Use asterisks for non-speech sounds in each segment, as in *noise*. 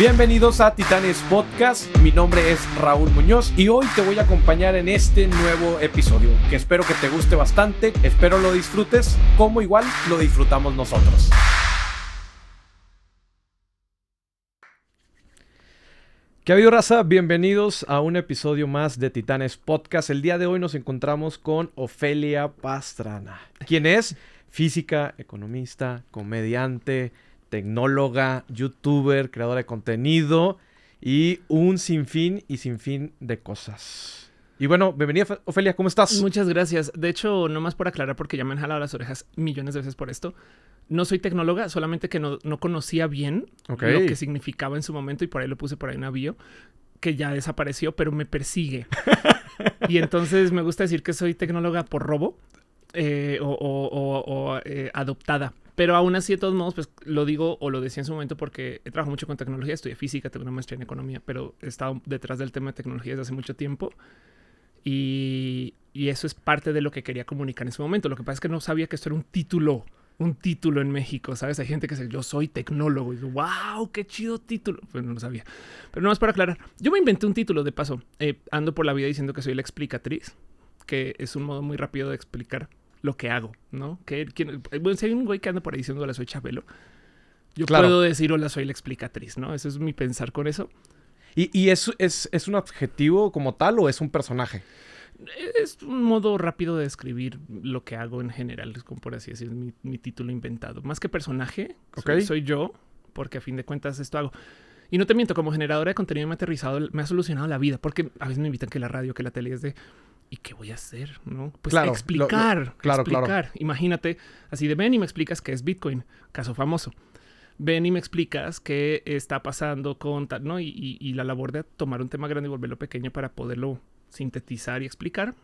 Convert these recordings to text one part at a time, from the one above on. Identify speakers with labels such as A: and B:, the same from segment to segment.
A: Bienvenidos a Titanes Podcast, mi nombre es Raúl Muñoz y hoy te voy a acompañar en este nuevo episodio que espero que te guste bastante, espero lo disfrutes como igual lo disfrutamos nosotros. ¿Qué ha habido, raza? Bienvenidos a un episodio más de Titanes Podcast. El día de hoy nos encontramos con Ofelia Pastrana, quien es física, economista, comediante, tecnóloga, youtuber, creadora de contenido y un sinfín y sinfín de cosas. Y bueno, bienvenida Ofelia, ¿cómo estás?
B: Muchas gracias. De hecho, nomás por aclarar, porque ya me han jalado las orejas millones de veces por esto. No soy tecnóloga, solamente que no, conocía bien lo que significaba en su momento y por ahí lo puse por ahí en bio que ya desapareció, pero me persigue. *laughs* y entonces me gusta decir que soy tecnóloga por robo eh, o, eh, adoptada. Pero aún así, de todos modos, pues lo digo o lo decía en su momento porque he trabajado mucho con tecnología, estudié física, tengo una maestría en economía, pero he estado detrás del tema de tecnología desde hace mucho tiempo. Y, y, eso es parte de lo que quería comunicar en su momento. Lo que pasa es que no sabía que esto era un título, un título en México, ¿sabes? Hay gente que dice, yo soy tecnólogo. Y digo, wow, qué chido título. Pues no lo sabía. Pero no más para aclarar, yo me inventé un título de paso. Eh, ando por la vida diciendo que soy la explicatriz, que es un modo muy rápido de explicar lo que hago, ¿no? Que bueno, si hay un güey que anda por ahí diciendo hola, soy Chabelo, yo puedo decir hola, soy la explicatriz, ¿no? Eso es mi pensar con eso.
A: ¿Y, y es, es, es, un adjetivo como tal o es un personaje?
B: Es un modo rápido de describir lo que hago en general, es como por así decir, mi, mi título inventado. Más que personaje, soy, yo, porque a fin de cuentas esto hago. Y no te miento, como generadora de contenido me ha aterrizado, me ha solucionado la vida, porque a veces me invitan que la radio, que la tele es de ¿y qué voy a hacer? ¿No? Pues explicar, claro, explicar. Imagínate, así de ven y me explicas qué es Bitcoin, caso famoso. Ven y me explicas qué está pasando con tal, ¿no? Y, la labor de tomar un tema grande y volverlo pequeño para poderlo sintetizar y explicar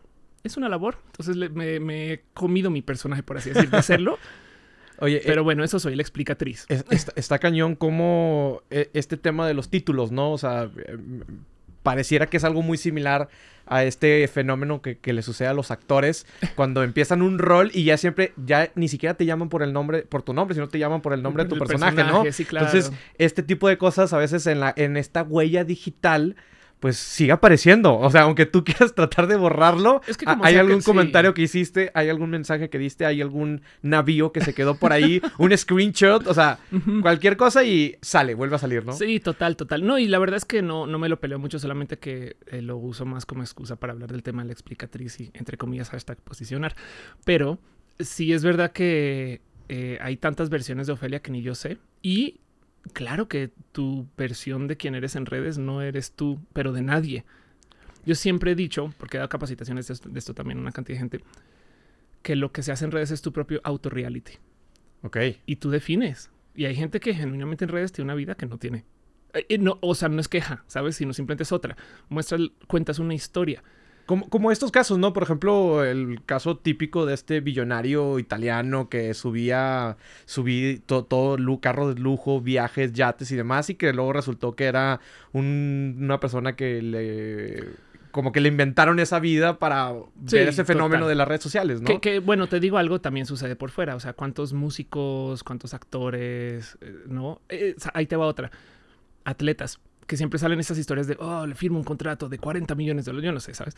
B: es una labor. Entonces me, he comido mi personaje, por así decirlo, de hacerlo. *laughs* Oye, pero eh, bueno, eso soy la explicatriz.
A: está, cañón como eh, este tema de los títulos, ¿no? O sea, eh, pareciera que es algo muy similar a este fenómeno que, le sucede a los actores *laughs* cuando empiezan un rol y ya siempre, ya ni siquiera te llaman por el nombre, por tu nombre, sino te llaman por el nombre de tu personaje, ¿no? Entonces, este tipo de cosas a veces en la, en esta huella digital pues sigue apareciendo. O sea, aunque tú *laughs* quieras tratar de borrarlo, hay algún comentario que hiciste, hay algún mensaje que diste, hay algún navío que se quedó por ahí, *laughs* un screenshot, o sea, cualquier cosa y sale, vuelve a salir, ¿no?
B: Sí, total, total. No, y la verdad es que no, no me lo peleo mucho, solamente que eh, lo uso más como excusa para hablar del tema de la explicatriz y, entre comillas, hashtag posicionar. Pero sí es verdad que eh, hay tantas versiones de Ofelia que ni yo sé. Y claro que tu versión de quién eres en redes no eres tú, pero de nadie. Yo siempre he dicho, porque he dado capacitaciones de esto, también a una cantidad de gente, que lo que se hace en redes es tu propio auto-reality.
A: Ok.
B: Y tú defines. Y hay gente que genuinamente en redes tiene una vida que no tiene. Eh, eh, no, o sea, no es queja, ¿sabes? Sino simplemente es otra. Muestras, cuentas una historia.
A: Como, estos casos, ¿no? Por ejemplo, el caso típico de este billonario italiano que subía, subí todo, carro de lujo, viajes, yates y demás, y que luego resultó que era una persona que le como que le inventaron esa vida para ver ese fenómeno de las redes sociales, ¿no?
B: Que, bueno, te digo algo, también sucede por fuera. O sea, cuántos músicos, cuántos actores, eh, ¿no? Eh, ahí te va otra. Atletas que siempre salen esas historias de, oh, le firmo un contrato de 40 millones de dólares, yo no sé, ¿sabes?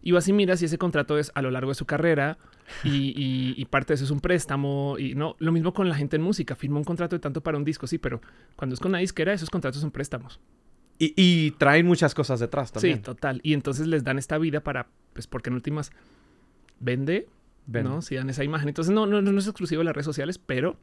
B: Y vas y miras si ese contrato es a lo largo de su carrera y, parte de eso es un préstamo y no, lo mismo con la gente en música, firma un contrato de tanto para un disco, sí, pero cuando es con una disquera, esos contratos son préstamos.
A: Y, traen muchas cosas detrás también.
B: Sí, total. Y entonces les dan esta vida para, pues porque en últimas vende, ¿no? Si dan esa imagen. Entonces no, no, no es exclusivo de las redes sociales, pero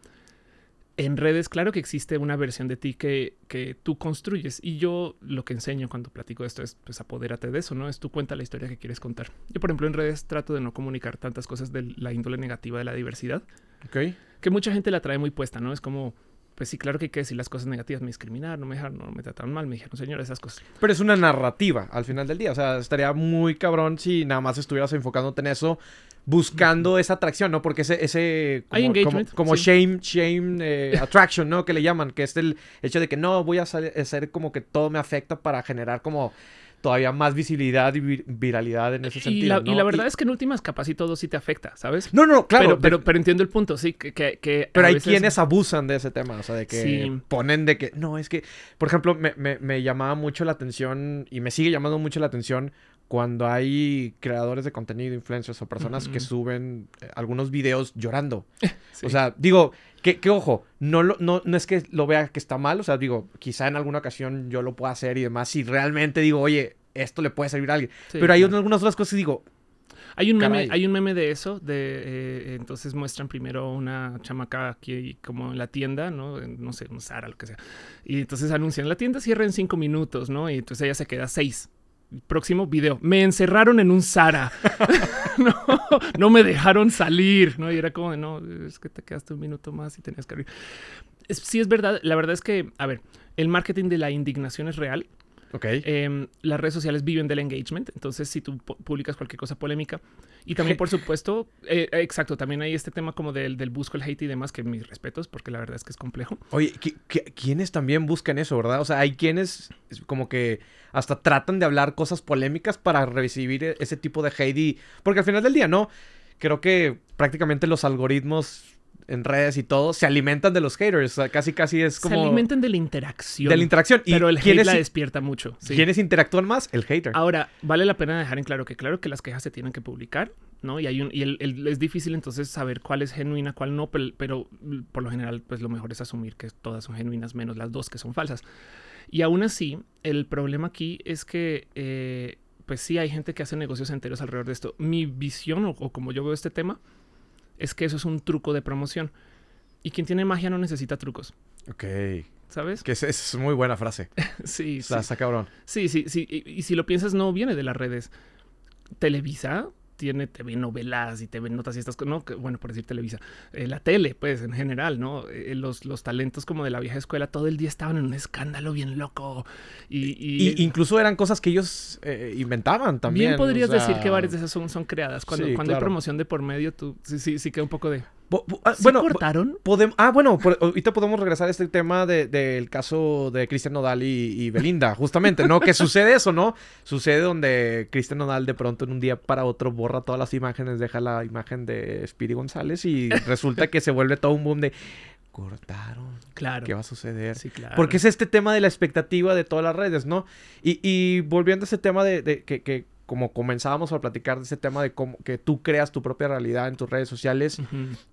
B: en redes, claro que existe una versión de ti que, que, tú construyes. Y yo lo que enseño cuando platico esto es, pues, apodérate de eso, ¿no? Es tú cuenta la historia que quieres contar. Yo, por ejemplo, en redes trato de no comunicar tantas cosas de la índole negativa de la diversidad.
A: Ok.
B: Que mucha gente la trae muy puesta, ¿no? Es como, pues sí, claro que hay que decir las cosas negativas, me discriminaron, no me dejaron, no me trataron mal, me dijeron, señor, esas cosas.
A: Pero es una narrativa al final del día. O sea, estaría muy cabrón si nada más estuvieras enfocándote en eso buscando esa atracción, ¿no? Porque ese, ese como, como, shame, shame eh, *laughs* attraction, ¿no? Que le llaman, que es el hecho de que no voy a hacer como que todo me afecta para generar como todavía más visibilidad y viralidad en ese sentido.
B: Y la, verdad es que en últimas capas y todo sí te afecta, ¿sabes?
A: No, no, claro.
B: Pero, pero, entiendo el punto, sí, que... que,
A: pero hay quienes abusan de ese tema, o sea, de que ponen de que, no, es que, por ejemplo, me, me, me llamaba mucho la atención y me sigue llamando mucho la atención cuando hay creadores de contenido, influencers o personas que suben eh, algunos videos llorando. *laughs* O sea, digo, que, ojo, no, lo, no, no es que lo vea que está mal, o sea, digo, quizá en alguna ocasión yo lo pueda hacer y demás, si realmente digo, oye, esto le puede servir a alguien. Pero hay algunas otras cosas y digo,
B: hay un, meme, hay un meme de eso, de eh, entonces muestran primero una chamaca aquí como en la tienda, ¿no? No sé, un Sara, lo que sea. Y entonces anuncian, la tienda cierra en cinco minutos, ¿no? Y entonces ella se queda seis próximo video. Me encerraron en un Zara. *laughs* no, no me dejaron salir. ¿no? Y era como de no, es que te quedaste un minuto más y tenías que abrir. sí, es verdad. La verdad es que, a ver, el marketing de la indignación es real.
A: Ok.
B: Em, las redes sociales viven del engagement. Entonces, si tú publicas cualquier cosa polémica. Y también, por supuesto, eh, exacto, también hay este tema como del, del busco, el hate y demás, que mis respetos, porque la verdad es que es complejo.
A: Oye, quiénes también buscan eso, verdad? O sea, hay quienes como que hasta tratan de hablar cosas polémicas para recibir e-, ese tipo de hate. Y... Porque al final del día, ¿no? Creo que prácticamente los algoritmos en redes y todo, se alimentan de los haters. O sea, casi, casi es como.
B: Se alimentan de la interacción.
A: De la interacción.
B: pero el hate la despierta mucho.
A: ¿Quiénes interactúan más? El hater.
B: Ahora, vale la pena dejar en claro que, claro, que las quejas se tienen que publicar, ¿no? Y hay un. Y es difícil entonces saber cuál es genuina, cuál no, pero, pero, por lo general, pues lo mejor es asumir que todas son genuinas, menos las dos que son falsas. Y aún así, el problema aquí es que. Eh, pues sí, hay gente que hace negocios enteros alrededor de esto. Mi visión, o como yo veo este tema, es que eso es un truco de promoción. Y quien tiene magia no necesita trucos.
A: Ok.
B: ¿Sabes?
A: Que es, es muy buena frase. *laughs*
B: sí, sí.
A: Está cabrón.
B: Sí, sí, sí. Y, si lo piensas, no viene de las redes. Televisa tiene TV novelas y TV notas y estas cosas, no, bueno, por decir Televisa, eh, la tele, pues en general, ¿no? Eh, los, los talentos como de la vieja escuela todo el día estaban en un escándalo bien loco. Y,
A: incluso eran cosas que ellos eh, inventaban también.
B: Bien podrías decir que varias de esas son, son creadas. Cuando, cuando hay promoción de por medio, tú sí, sí, sí queda un poco de.
A: Ah, bueno, cortaron? ah, bueno, ahorita podemos regresar a este tema del caso de Cristian Nodal y, Belinda, justamente, ¿no? que sucede eso, ¿no? Sucede donde Cristian Nodal de pronto en un día para otro borra todas las imágenes, deja la imagen de Spiri González y *laughs* resulta que se vuelve todo un boom de cortaron.
B: Claro.
A: ¿Qué va a suceder?
B: Sí, claro.
A: Porque es este tema de la expectativa de todas las redes, ¿no? Y, volviendo a ese tema de, que como comenzábamos a platicar de ese tema de cómo que tú creas tu propia realidad en tus redes sociales,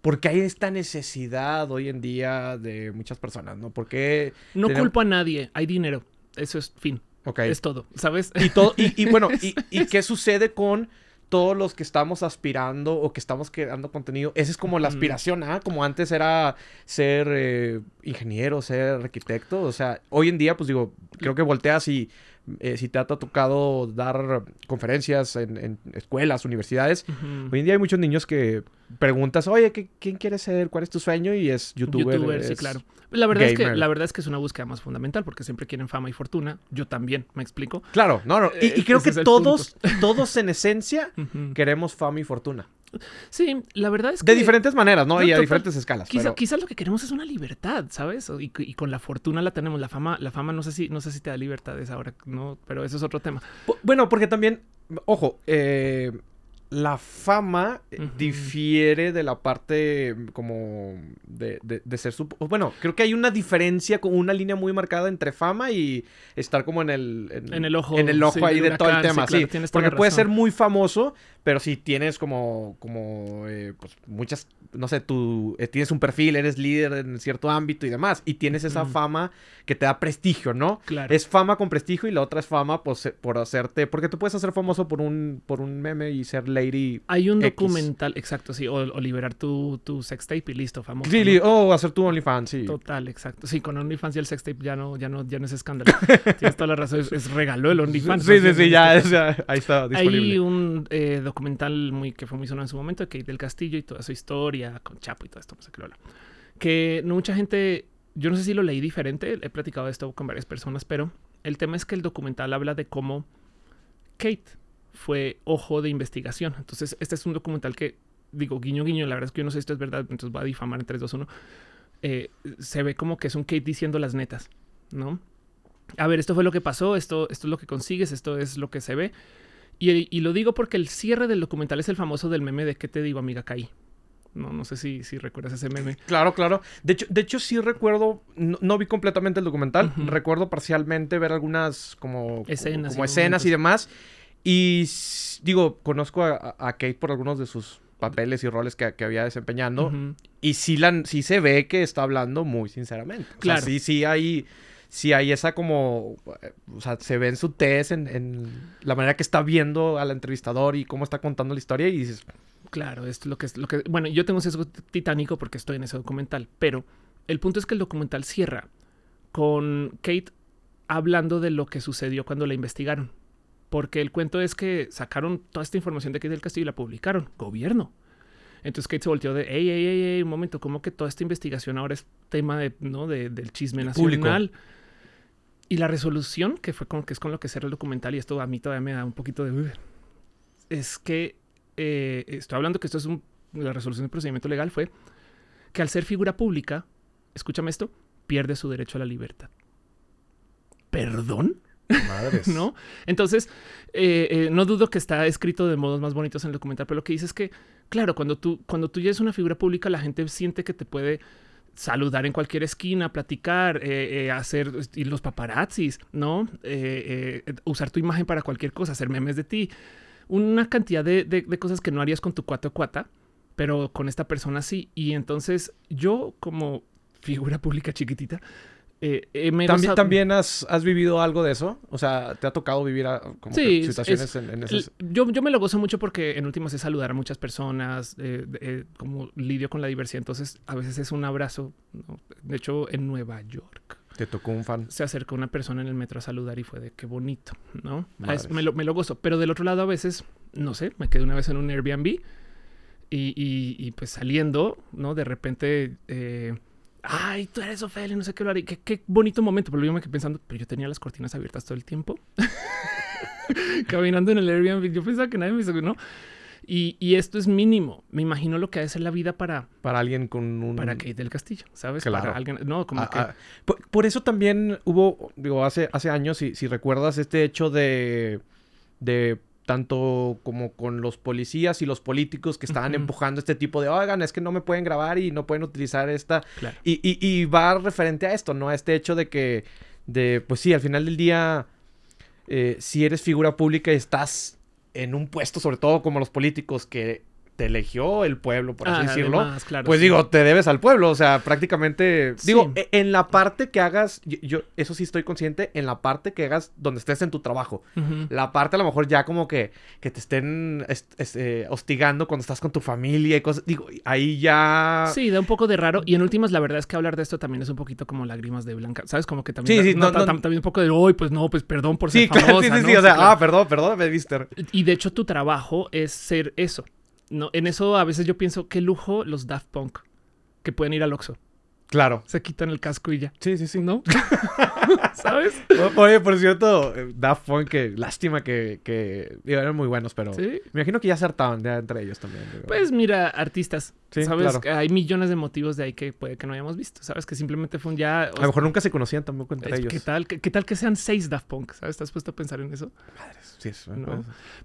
A: porque hay esta necesidad hoy en día de muchas personas, ¿no? Porque
B: no culpo a nadie, hay dinero, eso es fin.
A: Ok.
B: Es todo, ¿sabes?
A: Y todo, y, bueno, *laughs* y, qué sucede con todos los que estamos aspirando o que estamos creando contenido, esa es como la aspiración, ¿ah? Como antes era ser eh, ingeniero, ser arquitecto, o sea, hoy en día, pues digo, creo que volteas y eh, si te ha tocado dar conferencias en, escuelas, universidades, hoy en día hay muchos niños que preguntas, oye, ¿quién quieres ser? ¿Cuál es tu sueño? Y es youtuber.
B: YouTuber, sí, claro. La verdad, es que, la verdad es que es una búsqueda más fundamental porque siempre quieren fama y fortuna. Yo también, ¿me explico?
A: Claro, no, no. Y, creo que todos, *laughs* todos en esencia queremos fama y fortuna.
B: Sí, la verdad es que...
A: De diferentes maneras, ¿no? y a diferentes escalas.
B: Quizás lo que queremos es una libertad, ¿sabes? Y, con la fortuna la tenemos. La fama, la fama no sé si, no sé si te da libertades ahora, ¿no? Pero eso es otro tema.
A: Bueno, porque también, ojo, eh, la fama eh, difiere de la parte como de, de, ser su... Bueno, creo que hay una diferencia, como una línea muy marcada entre fama y estar como en el...
B: En, el ojo.
A: En el ojo ahí de todo el tema, sí. porque puede ser muy famoso, pero si tienes como, como eh, pues muchas, no sé, tú eh, tienes un perfil, eres líder en cierto ámbito y demás, y tienes esa fama que te da prestigio, ¿no?
B: Claro.
A: Es fama con prestigio y la otra es fama pues, por hacerte, porque tú puedes hacer famoso por un, por un meme y ser lady.
B: Hay un documental, exacto, sí, o, liberar tu, tu sextape y listo, famoso.
A: Sí, o hacer tu OnlyFans, sí.
B: Total, exacto. Sí, con OnlyFans y el sextape ya no, ya no, ya no es escándalo. *laughs* Tienes toda la razón, es, regaló el OnlyFans.
A: Sí, sí, sí, ya, ahí está disponible.
B: Hay un eh, documental muy, que fue muy sonado en su momento, Kate del Castillo y toda su historia con Chapo y todo esto, no sé qué lo Que no mucha gente, yo no sé si lo leí diferente, he platicado esto con varias personas, pero el tema es que el documental habla de cómo Kate fue ojo de investigación. Entonces, este es un documental que, digo, guiño, guiño, la verdad es que yo no sé si esto es verdad, entonces va a difamar en 3, 2, 1. se ve como que es un Kate diciendo las netas, ¿no? a ver, esto fue lo que pasó, esto, esto es lo que consigues, esto es lo que se ve. Y, lo digo porque el cierre del documental es el famoso del meme de ¿qué te digo, amiga? Caí. No, no sé si, si recuerdas ese meme.
A: Claro, claro. De hecho, de hecho sí recuerdo, no, vi completamente el documental, recuerdo parcialmente ver algunas como escenas, como y, escenas y demás. Y digo, conozco a, Kate por algunos de sus papeles y roles que, había desempeñando. Y sí, la, sí se ve que está hablando muy sinceramente. claro. sí, sí hay si hay esa como, o sea, se ve en su test, en, la manera que está viendo al entrevistador y cómo está contando la historia y dices...
B: Claro, esto es lo que es lo que... Bueno, yo tengo un sesgo titánico porque estoy en ese documental, pero el punto es que el documental cierra con Kate hablando de lo que sucedió cuando la investigaron. Porque el cuento es que sacaron toda esta información de Kate del Castillo y la publicaron. Gobierno. Entonces Kate se volteó de, hey, hey, hey, un momento, ¿cómo que toda esta investigación ahora es tema de, ¿no? del chisme nacional? Y la resolución, que fue con, que es con lo que cerra el documental, y esto a mí todavía me da un poquito de... Es que eh, estoy hablando que esto es un, la resolución del procedimiento legal, fue que al ser figura pública, escúchame esto, pierde su derecho a la libertad. ¿Perdón? Madres. *laughs* ¿No? Entonces, eh, eh, no dudo que está escrito de modos más bonitos en el documental, pero lo que dice es que, claro, cuando tú, cuando tú ya eres una figura pública, la gente siente que te puede saludar en cualquier esquina, platicar, eh, hacer los paparazzis, ¿no? Usar tu imagen para cualquier cosa, hacer memes de ti. Una cantidad de, cosas que no harías con tu cuata cuata, pero con esta persona sí. Y entonces yo como figura pública chiquitita,
A: eh, eh, ¿También, ¿También has, vivido algo de eso? O sea, ¿te ha tocado vivir como situaciones en,
B: esas... Yo, yo me lo gozo mucho porque en último es saludar a muchas personas, eh, como lidio con la diversidad. Entonces, a veces es un abrazo. De hecho, en Nueva York.
A: Te tocó un fan.
B: Se acercó una persona en el metro a saludar y fue de qué bonito, ¿no? me, lo, me lo gozo. Pero del otro lado, a veces, no sé, me quedé una vez en un Airbnb y, y, pues saliendo, ¿no? De repente ay, tú eres Ofelia, no sé qué lo haré. Qué, qué bonito momento. Pero yo me quedé pensando, pero yo tenía las cortinas abiertas todo el tiempo. *laughs* Caminando en el Airbnb. Yo pensaba que nadie me hizo, ¿no? Y, y, esto es mínimo. Me imagino lo que ha de ser la vida para...
A: Para alguien con un...
B: Para Kate del Castillo, ¿sabes? Para alguien... No, como ah, que...
A: Ah, por, eso también hubo, digo, hace, hace años, si, si recuerdas, este hecho de... De tanto como con los policías y los políticos que estaban empujando este tipo de, oigan, es que no me pueden grabar y no pueden utilizar esta. Y, y, y, va referente a esto, ¿no? A este hecho de que, de, pues sí, al final del día, eh, si eres figura pública y estás en un puesto, sobre todo como los políticos, que te eligió el pueblo, por así ah, decirlo. pues digo, te debes al pueblo. O sea, prácticamente. Digo, e, en la parte que hagas, yo, eso sí estoy consciente, en la parte que hagas donde estés en tu trabajo. La parte a lo mejor ya como que, que te estén eh, hostigando cuando estás con tu familia y cosas. Digo, ahí ya.
B: Sí, da un poco de raro. Y en últimas, la verdad es que hablar de esto también es un poquito como lágrimas de blanca. ¿Sabes? Como que también. Sí, sí, también un poco de, hoy, pues no, pues perdón por ser *laughs* sí, famosa,
A: sí, sí, sí. O sea, ah, perdón, perdón, me viste.
B: Y de hecho, tu trabajo es ser eso no, en eso a veces yo pienso qué lujo los Daft Punk que pueden ir al Oxxo.
A: Claro.
B: Se quitan el casco y ya.
A: Sí, sí, sí.
B: ¿No? *laughs* *laughs* ¿Sabes?
A: Oye, por cierto, Daft Punk, que lástima que, que eran muy buenos, pero me imagino que ya se hartaban de entre ellos también.
B: Pues mira, artistas. ¿Sabes? Hay millones de motivos de ahí que puede que no hayamos visto. ¿Sabes? Que simplemente fue un ya.
A: A lo mejor nunca se conocían tampoco entre ellos.
B: ¿Qué tal? ¿Qué, tal que sean seis Daft Punk? ¿Sabes? ¿Estás puesto a pensar en eso?
A: Madres, sí, es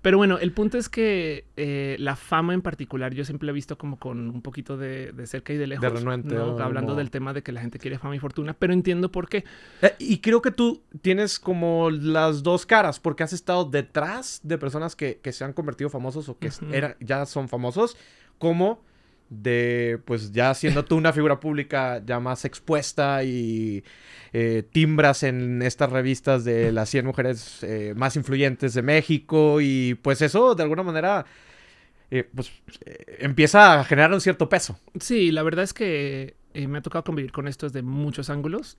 B: Pero bueno, el punto es que eh, la fama en particular yo siempre la he visto como con un poquito de, cerca y de lejos.
A: De renuente.
B: Hablando del tema de que la gente quiere fama y fortuna, pero entiendo por qué.
A: Eh, y creo que tú tienes como las dos caras, porque has estado detrás de personas que, se han convertido famosos o que ya son famosos, como de pues ya siendo tú una figura pública ya más expuesta y eh, timbras en estas revistas de las 100 mujeres eh, más influyentes de México y pues eso de alguna manera eh, pues empieza a generar un cierto peso.
B: Sí, la verdad es que me ha tocado convivir con esto desde muchos ángulos.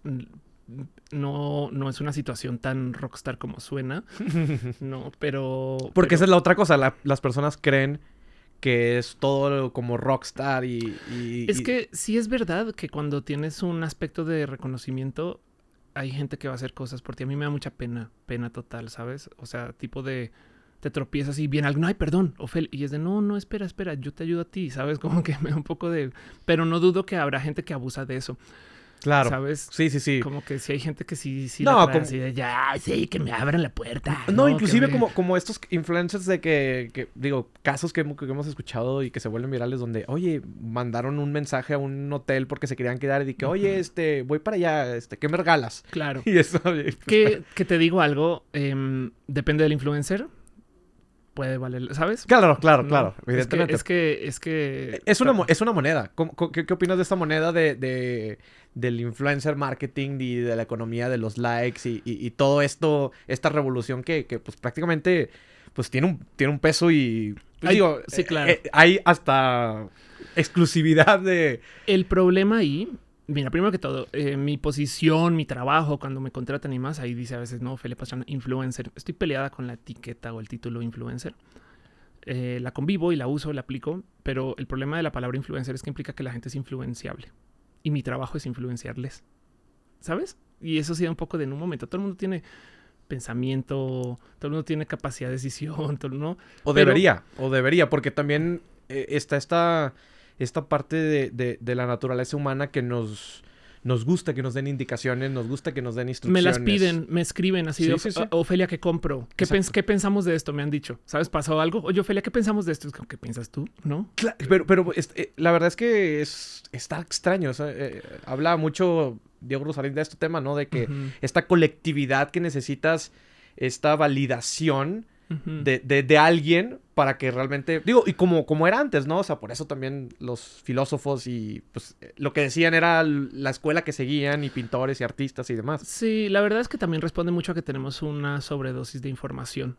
B: No, no es una situación tan rockstar como suena, *laughs* no, pero...
A: Porque esa es la otra cosa, las personas creen que es todo como rockstar y...
B: es que sí es verdad que cuando tienes un aspecto de reconocimiento, hay gente que va a hacer cosas por ti. A mí me da mucha pena, pena total, ¿sabes? O sea, tipo de te tropiezas y viene algo, ay, perdón, Ofel, y es de, no, no, espera, espera, yo te ayudo a ti, ¿sabes? *laughs* Como que me da un poco de... Pero no dudo que habrá gente que abusa de eso.
A: Claro.
B: ¿Sabes?
A: Sí, sí, sí.
B: Como que si hay gente que sí, sí.
A: No,
B: la trae
A: como-
B: así de, ya, sí, que me abran la puerta.
A: No, inclusive
B: me-
A: como, como estos influencers de que, que, digo, casos que, hemos- que hemos escuchado y que se vuelven virales donde, oye, mandaron un mensaje a un hotel porque se querían quedar y que, oye, este, voy para allá, este, ¿qué me regalas?
B: Claro. *laughs*
A: Y eso, pues,
B: Que, que te digo algo, em, depende del influencer. Puede valer, ¿sabes?
A: Claro, claro,
B: No,
A: claro,
B: es que-
A: evidentemente.
B: Es que, es que.
A: Es una, es una moneda. ¿Cómo- co- qué, qué opinas de esta moneda de, de- del influencer marketing y de la economía de los likes y, y- y todo esto, esta revolución que, que, pues prácticamente pues tiene un, tiene un peso y pues, digo,
B: sí,
A: eh,
B: claro.
A: eh, hay hasta exclusividad de...
B: El problema ahí, mira, primero que todo, eh, mi posición, mi trabajo, cuando me contratan y más, ahí dice a veces, no, Felipe Pastrana, influencer. Estoy peleada con la etiqueta o el título influencer. Eh, la convivo y la uso, la aplico, pero el problema de la palabra influencer es que implica que la gente es influenciable. Y mi trabajo es influenciarles. ¿Sabes? Y eso sí da un poco de en un momento. Todo el mundo tiene pensamiento, todo el mundo tiene capacidad de decisión, *laughs* todo, ¿no?
A: O
B: Pero-
A: debería, o debería, porque también eh, está esta, esta parte de, de- de la naturaleza humana que nos, nos gusta que nos den indicaciones, nos gusta que nos den
B: Me
A: instrucciones.
B: las piden, me escriben así de
A: Sí, sí, sí.
B: "O- Ofelia, ¿qué compro? ¿Qué, pens- qué pensamos de esto? Me han dicho. ¿Sabes? ¿Pasó algo? Oye, Ofelia, ¿qué pensamos de esto? Es como, ¿qué piensas tú? ¿No?
A: Pero, pero es- eh, la verdad es que es, está extraño. o sea, eh, habla mucho Diego Rosarín de este tema, ¿no? De que esta colectividad que necesitas, esta validación de, de- de alguien para que realmente. Digo, y como, como era antes, ¿no? O sea, por eso también los filósofos y pues eh, lo que decían era la escuela que seguían, y pintores y artistas y demás.
B: Sí, la verdad es que también responde mucho a que tenemos una sobredosis de información.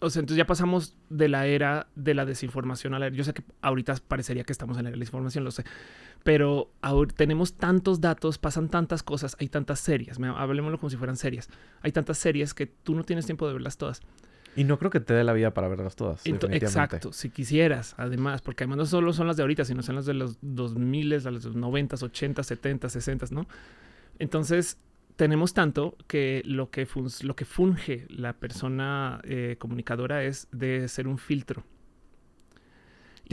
B: O sea, entonces ya pasamos de la era de la desinformación a la era. Yo sé que ahorita parecería que estamos en la era de la información, lo sé. Pero ahor- tenemos tantos datos, pasan tantas cosas, hay tantas series. me- Hablemoslo como si fueran series. Hay tantas series que tú no tienes tiempo de verlas todas.
A: Y no creo que te dé la vida para verlas todas.
B: Exacto, si quisieras, además, porque además no solo son las de ahorita, sino son las de los 2000, las de los 90, 80, 70, 60, ¿no? Entonces, tenemos tanto que lo que, fun- lo que funge la persona eh, comunicadora es de ser un filtro.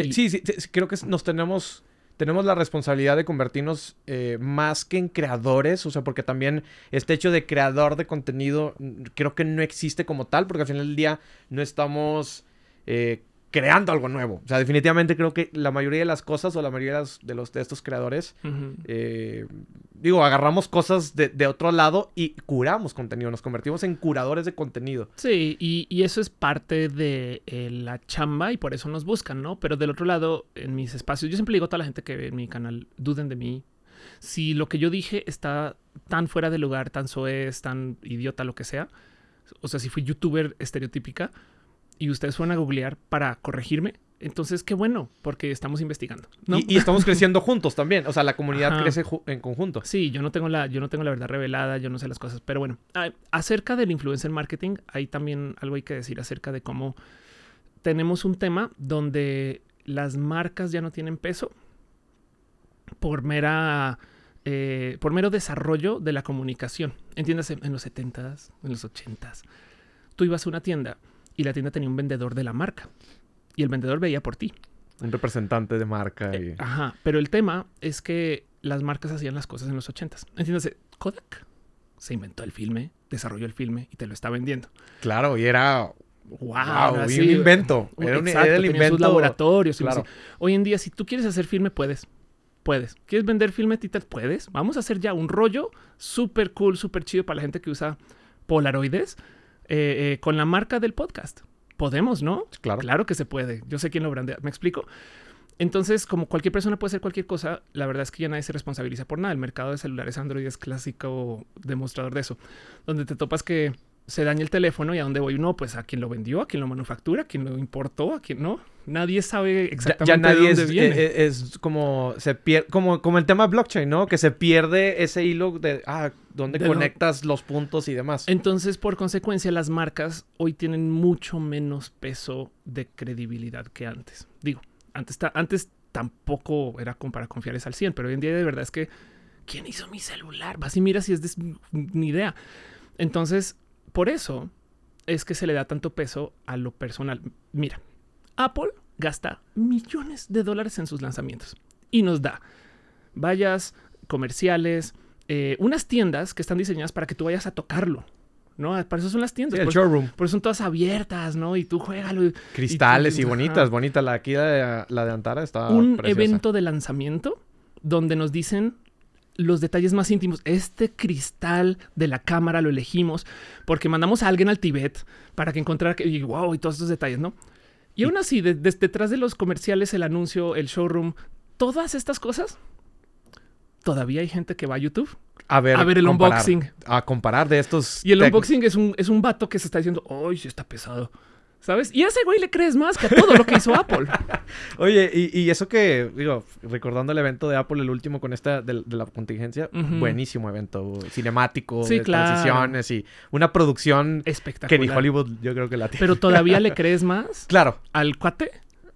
B: Y-
A: Sí, sí, sí, creo que nos tenemos, tenemos la responsabilidad de convertirnos eh, más que en creadores, o sea, porque también este hecho de creador de contenido creo que no existe como tal, porque al final del día no estamos eh, creando algo nuevo. O sea, definitivamente creo que la mayoría de las cosas o la mayoría de, los, de estos creadores, eh, digo, agarramos cosas de, de otro lado y curamos contenido, nos convertimos en curadores de contenido.
B: Sí, y, y eso es parte de eh, la chamba y por eso nos buscan, ¿no? Pero del otro lado, en mis espacios, yo siempre digo a toda la gente que ve en mi canal, duden de mí. Si lo que yo dije está tan fuera de lugar, tan soez, tan idiota, lo que sea, o sea, si fui youtuber estereotípica y ustedes fueron a googlear para corregirme, entonces qué bueno, porque estamos investigando, ¿no?
A: Y, y estamos creciendo juntos también, o sea, la comunidad
B: Ajá.
A: crece en conjunto.
B: Sí, yo no tengo la, yo no tengo la verdad revelada, yo no sé las cosas, pero bueno, a- acerca del influencer marketing, hay también algo hay que decir acerca de cómo tenemos un tema donde las marcas ya no tienen peso por mera, eh, por mero desarrollo de la comunicación. Entiéndase, en los 70s, en los 80s, tú ibas a una tienda y la tienda tenía un vendedor de la marca y el vendedor veía por ti.
A: Un representante de marca y...
B: Eh, Ajá, pero el tema es que las marcas hacían las cosas en los ochentas. Entiéndase, Kodak se inventó el filme, desarrolló el filme y te lo está vendiendo.
A: Claro, y era...
B: Wow,
A: un invento. Era, un,
B: exacto,
A: era el invento...
B: sus laboratorios.
A: Claro.
B: Hoy en día, si tú quieres hacer filme, puedes. Puedes. ¿Quieres vender filme Tita? Puedes. Vamos a hacer ya un rollo súper cool, súper chido para la gente que usa Polaroides eh, eh, con la marca del podcast. Podemos, ¿no?
A: Claro.
B: Claro que se puede. Yo sé quién lo brandea. ¿Me explico? Entonces, como cualquier persona puede hacer cualquier cosa, la verdad es que ya nadie se responsabiliza por nada. El mercado de celulares Android es clásico demostrador de eso, donde te topas que se daña el teléfono y a dónde voy. No, pues a quién lo vendió, a quién lo manufactura, a quién lo importó, a quién no. Nadie sabe exactamente
A: ya nadie
B: de dónde
A: es,
B: viene.
A: eh, es como se pierde como como el tema blockchain, ¿no? Que se pierde ese hilo de ah, dónde
B: De lo-
A: conectas los puntos y demás.
B: Entonces, por consecuencia, las marcas hoy tienen mucho menos peso de credibilidad que antes. Digo, antes, ta- antes tampoco era como para confiarles al 100, pero hoy en día de verdad es que, ¿quién hizo mi celular? Vas y miras si es de ni idea. Entonces, por eso es que se le da tanto peso a lo personal. Mira, Apple gasta millones de dólares en sus lanzamientos y nos da vallas comerciales, eh, unas tiendas que están diseñadas para que tú vayas a tocarlo. ¿no? Para eso son las tiendas.
A: el showroom.
B: Por eso son todas abiertas, ¿no? Y tú juégalo.
A: Cristales y, bonitas, bonita. La aquí de, la de Antara está.
B: Un evento de lanzamiento donde nos dicen los detalles más íntimos. Este cristal de la cámara lo elegimos porque mandamos a alguien al Tibet para que encontrara que, y wow, y todos estos detalles, ¿no? Y aún así, detrás de los comerciales, el anuncio, el showroom, todas estas cosas, todavía hay gente que va a YouTube a ver, a ver el unboxing.
A: A comparar de estos.
B: Y el unboxing es un, es un vato que se está diciendo, ¡ay, sí está pesado! ¿Sabes? Y a ese güey le crees más que a todo lo que hizo Apple. *laughs*
A: Oye, y, eso que, digo, recordando el evento de Apple, el último con esta de, la contingencia, buenísimo evento, cinemático, transiciones y una producción espectacular. Que ni Hollywood yo creo que la tiene.
B: Pero todavía le *laughs* crees más.
A: Claro.
B: Al cuate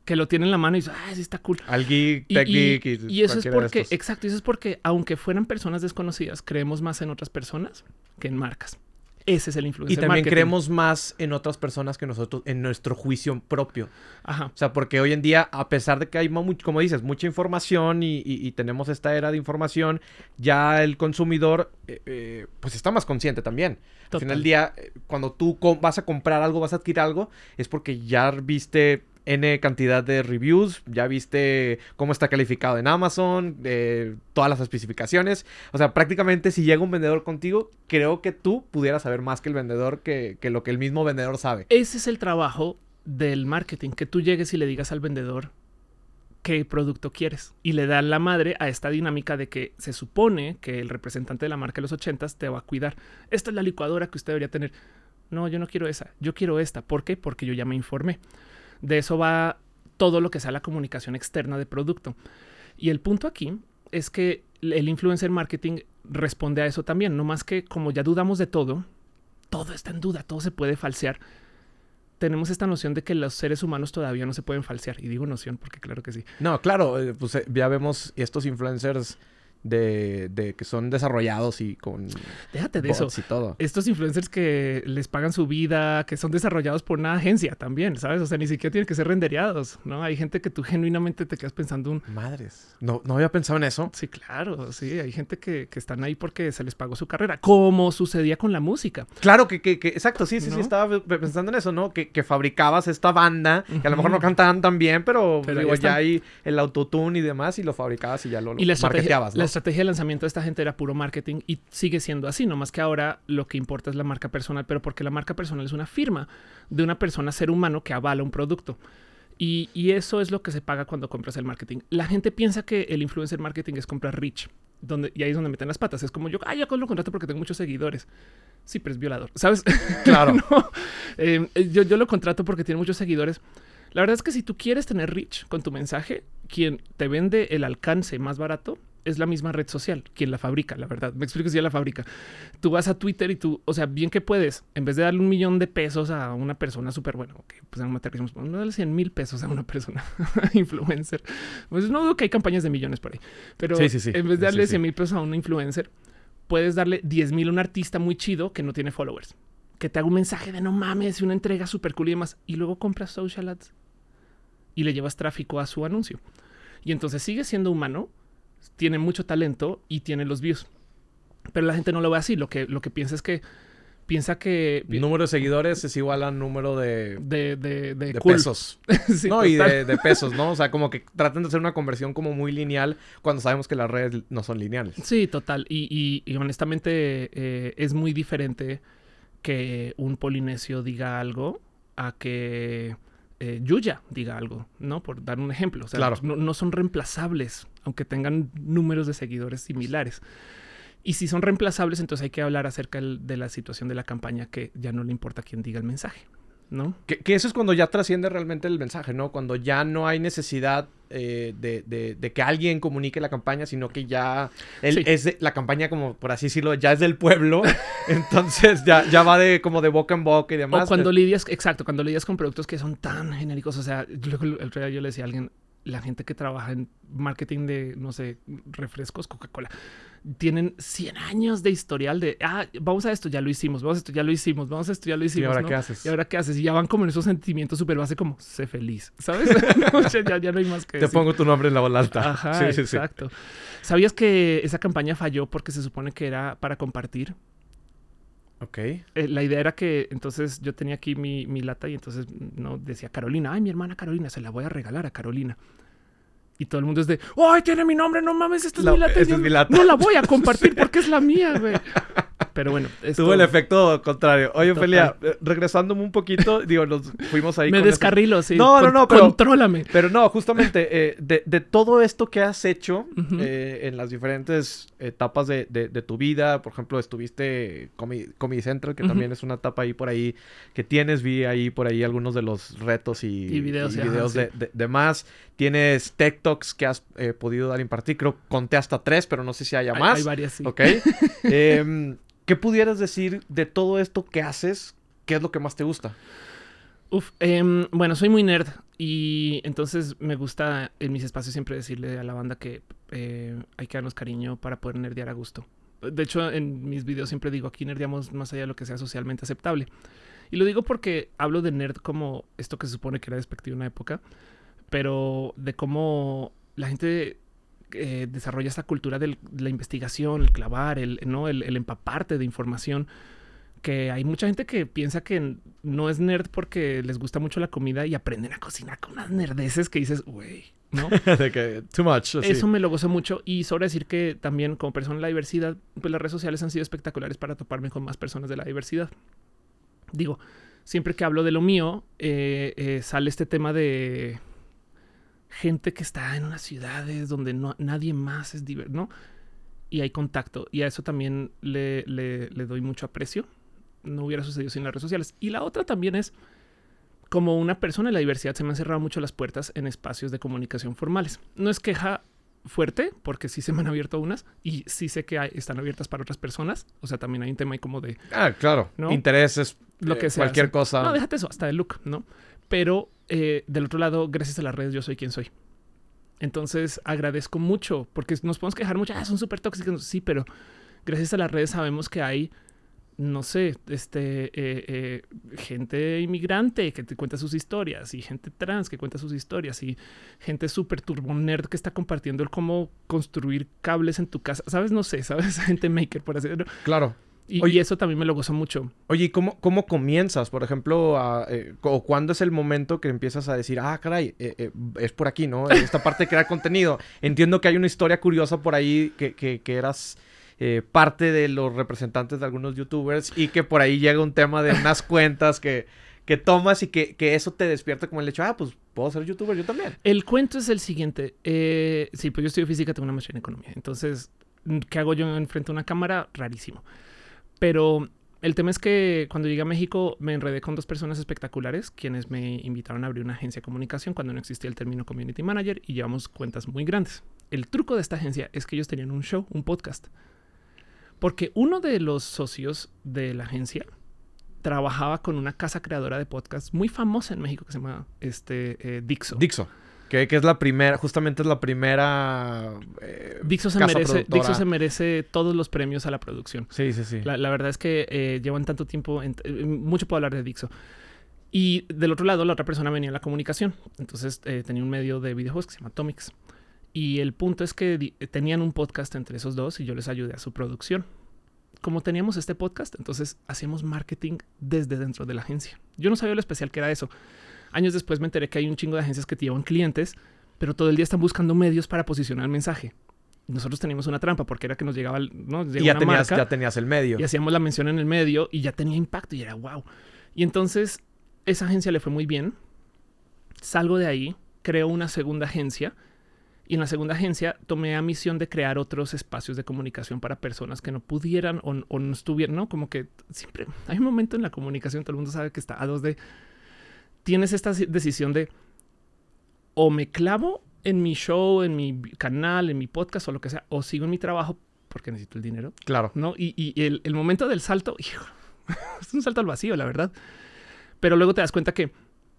B: que lo tiene en la mano y dice, ah, sí está cool.
A: Al geek, tech geek.
B: Y, eso es porque, exacto, eso es porque aunque fueran personas desconocidas, creemos más en otras personas que en marcas. Ese es el influencer
A: Y también creemos más en otras personas que nosotros, en nuestro juicio propio. Ajá. O sea, porque hoy en día, a pesar de que hay, como dices, mucha información y, tenemos esta era de información, ya el consumidor, eh, eh, pues está más consciente también. Al final del día, eh, cuando tú vas a comprar algo, vas a adquirir algo, es porque ya viste N cantidad de reviews, ya viste cómo está calificado en Amazon, eh, todas las especificaciones. O sea, prácticamente si llega un vendedor contigo, creo que tú pudieras saber más que el vendedor que, lo que el mismo vendedor sabe.
B: Ese es el trabajo del marketing, que tú llegues y le digas al vendedor qué producto quieres. Y le dan la madre a esta dinámica de que se supone que el representante de la marca de los ochentas te va a cuidar. Esta es la licuadora que usted debería tener. No, yo no quiero esa, yo quiero esta. ¿Por qué? Porque yo ya me informé. De eso va todo lo que sea la comunicación externa de producto. Y el punto aquí es que el influencer marketing responde a eso también, no más que como ya dudamos de todo, todo está en duda, todo se puede falsear. Tenemos esta noción de que los seres humanos todavía no se pueden falsear. Y digo noción porque claro que sí.
A: No, claro, eh, pues eh, ya vemos estos influencers de, de, que son desarrollados y con
B: déjate de eso.
A: y todo.
B: Estos influencers que les pagan su vida que son desarrollados por una agencia también sabes o sea ni siquiera tienen que ser rendereados no hay gente que tú genuinamente te quedas pensando un
A: madres. No no había pensado en eso.
B: Sí claro sí hay gente que, que están ahí porque se les pagó su carrera como sucedía con la música.
A: Claro que, que, que exacto sí sí sí estaba pensando en eso no que, que fabricabas esta banda que a lo mejor no cantaban tan bien pero, pero ya hay el autotune y demás y lo fabricabas y ya lo, y
B: la marketeabas ¿no? Estrategia de lanzamiento de esta gente era puro marketing y sigue siendo así, no más que ahora lo que importa es la marca personal, pero porque la marca personal es una firma de una persona, ser humano que avala un producto. Y, eso es lo que se paga cuando compras el marketing. La gente piensa que el influencer marketing es comprar rich, donde, y ahí es donde meten las patas. Es como yo, ah, yo lo contrato porque tengo muchos seguidores. Sí, pero es violador, ¿sabes? *laughs*
A: Claro.
B: Em, yo, yo lo contrato porque tiene muchos seguidores. La verdad es que si tú quieres tener rich con tu mensaje, quien te vende el alcance más barato es la misma red social, quien la fabrica, la verdad. Me explico si ya la fabrica. Tú vas a Twitter y tú, o sea, bien que puedes, en vez de darle un millón de pesos a una persona súper bueno, ok, pues en materialismo, no darle 100 mil pesos a una persona *laughs* influencer. Pues no dudo que hay campañas de millones por ahí, pero en vez de darle 100 mil pesos a un influencer, puedes darle 10 mil a un artista muy chido que no tiene followers, que te haga un mensaje de no mames y una entrega súper cool y demás, y luego compras social ads y le llevas tráfico a su anuncio. Y entonces sigue siendo humano, tiene mucho talento y tiene los views. Pero la gente no lo ve así. Lo que, lo que piensa es que piensa que...
A: Número de seguidores es igual al número de...
B: De, de,
A: de, pesos. *laughs* no, y de, pesos, ¿no? O sea, como que tratan de hacer una conversión como muy lineal cuando sabemos que las redes no son lineales.
B: Sí, total. Y, y, honestamente eh, es muy diferente que un polinesio diga algo a que eh, Yuya diga algo, ¿no? Por dar un ejemplo. O sea, claro. no, son reemplazables, aunque tengan números de seguidores similares. Y si son reemplazables, entonces hay que hablar acerca de la situación de la campaña que ya no le importa quién diga el mensaje. ¿No?
A: Que, eso es cuando ya trasciende realmente el mensaje, ¿no? Cuando ya no hay necesidad eh, de, que alguien comunique la campaña, sino que ya es la campaña, como por así decirlo, ya es del pueblo. *laughs* entonces ya, ya va de como de boca en boca y demás.
B: O cuando lidias, exacto, cuando lidias con productos que son tan genéricos. O sea, yo, el otro día yo le decía a alguien, la gente que trabaja en marketing de, no sé, refrescos, Coca-Cola, tienen 100 años de historial de, ah, vamos a esto, ya lo hicimos, vamos a esto, ya lo hicimos, vamos a esto, ya lo hicimos.
A: ¿Y ahora qué haces?
B: ¿Y ahora qué haces? Y ya van como en esos sentimientos súper base como, sé feliz, ¿sabes? *laughs* *laughs* ya, ya, no hay más que
A: Te pongo tu nombre en la bola alta.
B: Ajá, sí, sí, exacto. ¿Sabías que esa campaña falló porque se supone que era para compartir?
A: Ok.
B: Eh, la idea era que entonces yo tenía aquí mi, mi, lata y entonces no decía Carolina, ay, mi hermana Carolina, se la voy a regalar a Carolina. Y todo el mundo es de, ¡ay, tiene mi nombre! No mames, esta es, mi, lata.
A: es mi lata.
B: No la voy a compartir *laughs* porque es la mía, güey. Pero bueno.
A: Tuvo el efecto contrario. Oye, Ophelia, eh, regresándome un poquito, digo, nos fuimos ahí. *laughs*
B: Me descarrilo, sí.
A: No, no, no,
B: pero. Contrólame.
A: Pero no, justamente eh, de, de, todo esto que has hecho *laughs* eh, en las diferentes etapas de, de, tu vida, por ejemplo, estuviste Comedy, Central, que también es una etapa ahí por ahí que tienes. Vi ahí por ahí algunos de los retos y,
B: y videos,
A: y videos de, de, más. Tienes TikToks que has podido dar impartir. Creo que conté hasta tres, pero no sé si haya más.
B: Hay, varias, sí.
A: Ok. *laughs* eh, ¿Qué pudieras decir de todo esto que haces? ¿Qué es lo que más te gusta?
B: Uf, eh, bueno, soy muy nerd y entonces me gusta en mis espacios siempre decirle a la banda que eh, hay que darnos cariño para poder nerdear a gusto. De hecho, en mis videos siempre digo aquí nerdeamos más allá de lo que sea socialmente aceptable. Y lo digo porque hablo de nerd como esto que se supone que era despectivo en una época, pero de cómo la gente eh, desarrolla esta cultura de la investigación, el clavar, el, ¿no? el, empaparte de información. Que hay mucha gente que piensa que no es nerd porque les gusta mucho la comida y aprenden a cocinar con unas nerdeces que dices, güey, ¿no? *laughs*
A: de que too much.
B: Eso me lo gozo mucho. Y sobre decir que también como persona de la diversidad, pues las redes sociales han sido espectaculares para toparme con más personas de la diversidad. Digo, siempre que hablo de lo mío, eh, eh, sale este tema de gente que está en unas ciudades donde no, nadie más es diverso, ¿no? Y hay contacto. Y a eso también le, le, le, doy mucho aprecio. No hubiera sucedido sin las redes sociales. Y la otra también es, como una persona de la diversidad, se me han cerrado mucho las puertas en espacios de comunicación formales. No es queja fuerte, porque sí se me han abierto unas y sí sé que están abiertas para otras personas. O sea, también hay un tema ahí como de...
A: Ah, claro. ¿no? Intereses, lo que eh, sea. Cualquier cosa.
B: No, déjate eso, hasta de look, ¿no? Pero eh, del otro lado, gracias a las redes, yo soy quien soy. Entonces agradezco mucho porque nos podemos quejar mucho, ah, son súper tóxicos. Sí, pero gracias a las redes sabemos que hay, no sé, este, eh, eh, gente inmigrante que te cuenta sus historias y gente trans que cuenta sus historias y gente súper turbo nerd que está compartiendo el cómo construir cables en tu casa. Sabes, no sé, sabes, *laughs* gente maker, por decirlo.
A: Claro.
B: Y, Oye, eso también me lo gozo mucho.
A: Oye, ¿y cómo, cómo comienzas? Por ejemplo, eh, o cuándo es el momento que empiezas a decir, ah, caray, eh, eh, es por aquí, ¿no? Esta parte de crear *laughs* contenido. Entiendo que hay una historia curiosa por ahí que, que, que eras parte de los representantes de algunos youtubers y que por ahí llega un tema de unas cuentas que, que tomas y que, que, eso te despierta como el hecho, ah, pues puedo ser youtuber yo también.
B: El cuento es el siguiente. sí, pues yo estudio física, tengo una maestría en economía. Entonces, ¿qué hago yo enfrente a una cámara? Rarísimo. Pero el tema es que cuando llegué a México me enredé con dos personas espectaculares, quienes me invitaron a abrir una agencia de comunicación cuando no existía el término community manager y llevamos cuentas muy grandes. El truco de esta agencia es que ellos tenían un show, un podcast. Porque uno de los socios de la agencia trabajaba con una casa creadora de podcasts muy famosa en México que se llama este, eh, Dixo.
A: Dixo. Que, es la primera, justamente es la primera. Eh,
B: Dixo, se merece, Dixo se merece todos los premios a la producción.
A: Sí, sí, sí.
B: La, verdad es que eh, llevan tanto tiempo, eh, mucho puedo hablar de Dixo. Y del otro lado, la otra persona venía en la comunicación. Entonces tenía un medio de videojuegos que se llama Atomics. Y el punto es que tenían un podcast entre esos dos y yo les ayudé a su producción. Como teníamos este podcast, entonces hacíamos marketing desde dentro de la agencia. Yo no sabía lo especial que era eso. Años después me enteré que hay un chingo de agencias que te llevan clientes, pero todo el día están buscando medios para posicionar el mensaje. Nosotros teníamos una trampa porque era que nos llegaba, ¿no?
A: y ya tenías, ya tenías el medio.
B: Y hacíamos la mención en el medio y ya tenía impacto y era wow. Y entonces esa agencia le fue muy bien. Salgo de ahí, creo una segunda agencia y en la segunda agencia tomé a misión de crear otros espacios de comunicación para personas que no pudieran o, o no estuvieran, ¿no? Como que siempre hay un momento en la comunicación, todo el mundo sabe que está a dos de tienes esta decisión de o me clavo en mi show, en mi canal, en mi podcast o lo que sea, o sigo en mi trabajo porque necesito el dinero.
A: Claro.
B: ¿no? Y, el, momento del salto, *laughs* es un salto al vacío, la verdad. Pero luego te das cuenta que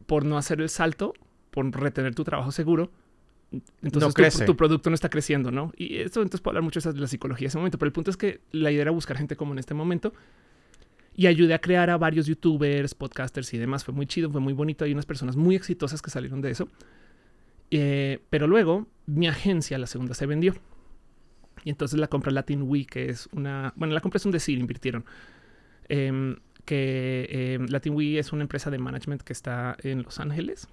B: por no hacer el salto, por retener tu trabajo seguro, entonces tu, tu, producto no está creciendo, ¿no? Y esto entonces puedo hablar mucho de la psicología en ese momento, pero el punto es que la idea era buscar gente como en este momento y ayudé a crear a varios youtubers, podcasters y demás. Fue muy chido, fue muy bonito. Hay unas personas muy exitosas que salieron de eso. Eh, pero luego mi agencia, la segunda, se vendió. Y entonces la compra Latin Week, que es una... Bueno, la compra es un decir, invirtieron. Em, que eh, Latin Wii es una empresa de management que está en Los Ángeles.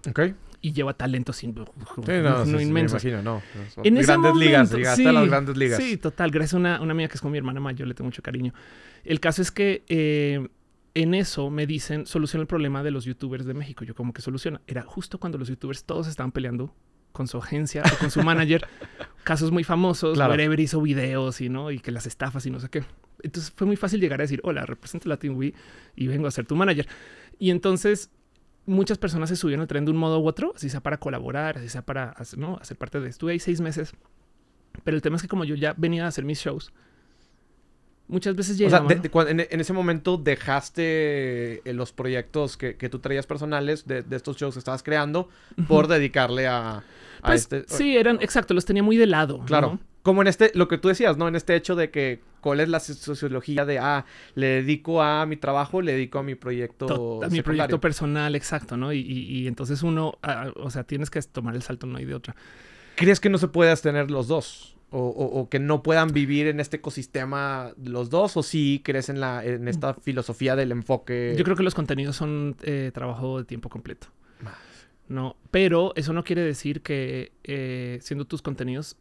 B: Y lleva talento sin
A: sí, no, no inmenso. Me imagino, no. En grandes ligas, llegaste sí, a las grandes ligas.
B: Sí, total. Gracias a una, una amiga que es como mi hermana mayor, le tengo mucho cariño. El caso es que eh, en eso me dicen soluciona el problema de los youtubers de México. Yo como que soluciona. Era justo cuando los youtubers todos estaban peleando con su agencia o con su manager. *laughs* casos muy famosos. Claro. Wherever hizo videos y no, y que las estafas y no sé qué. Entonces fue muy fácil llegar a decir, hola, represento Latin Wii y vengo a ser tu manager. Y entonces muchas personas se subieron al tren de un modo u otro, así sea para colaborar, así sea para ¿no? hacer parte de... Estuve ahí seis meses. Pero el tema es que como yo ya venía a hacer mis shows, muchas veces llegaban...
A: O sea, en, ese momento dejaste eh, los proyectos que, tú traías personales de, estos shows que estabas creando por dedicarle a,
B: pues,
A: este...
B: Sí, eran, exacto, los tenía muy de lado.
A: Claro. Como en este, lo que tú decías, ¿no? En este hecho de que cuál es la sociología de, ah, le dedico a mi trabajo, le dedico a mi proyecto.
B: a mi proyecto personal, exacto, ¿no? Y, entonces uno, ah, o sea, tienes que tomar el salto, no hay de otra.
A: ¿Crees que no se puede tener los dos? O, que no puedan vivir en este ecosistema los dos, o sí crees en, la, en esta filosofía del enfoque.
B: Yo creo que los contenidos son eh, trabajo de tiempo completo. No, pero eso no quiere decir que eh, siendo tus contenidos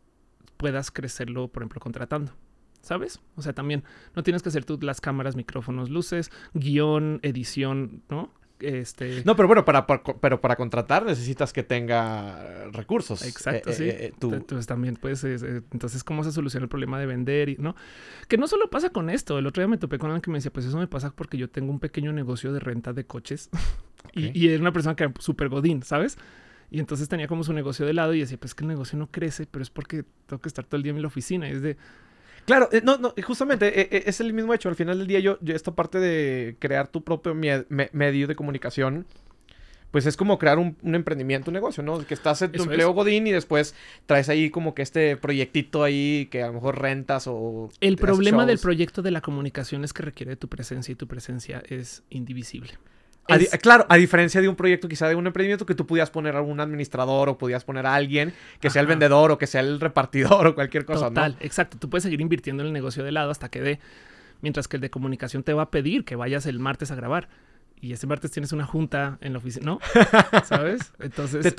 B: puedas crecerlo, por ejemplo, contratando. ¿Sabes? O sea, también no tienes que hacer tú las cámaras, micrófonos, luces, guion, edición, ¿no? Este...
A: No, pero bueno, para, pero para contratar necesitas que tenga recursos.
B: Exacto, eh, sí. Eh, tú... Entonces también, pues, entonces, ¿cómo se soluciona el problema de vender? Y, ¿no? Que no solo pasa con esto. El otro día me topé con alguien que me decía, pues eso me pasa porque yo tengo un pequeño negocio de renta de coches. *laughs* y, y, era una persona que era súper godín, ¿sabes? Y entonces tenía como su negocio de lado y decía, pues que el negocio no crece, pero es porque tengo que estar todo el día en la oficina. Y es de...
A: Claro, eh, no, no, justamente eh, eh, es el mismo hecho. Al final del día, yo, yo esta parte de crear tu propio medio de comunicación, pues es como crear un, emprendimiento, un negocio, ¿no? Que estás en tu empleo Godín y después traes ahí como que este proyectito ahí que a lo mejor rentas o...
B: El problema del proyecto de la comunicación es que requiere tu presencia y tu presencia es indivisible
A: claro, a diferencia de un proyecto, quizá de un emprendimiento que tú podías poner a un administrador o podías poner a alguien que sea el vendedor o que sea el repartidor o cualquier cosa, Total,
B: exacto. Tú puedes seguir invirtiendo en el negocio de lado hasta que dé, mientras que el de comunicación te va a pedir que vayas el martes a grabar y ese martes tienes una junta en la oficina, ¿no? *laughs* ¿Sabes?
A: Entonces...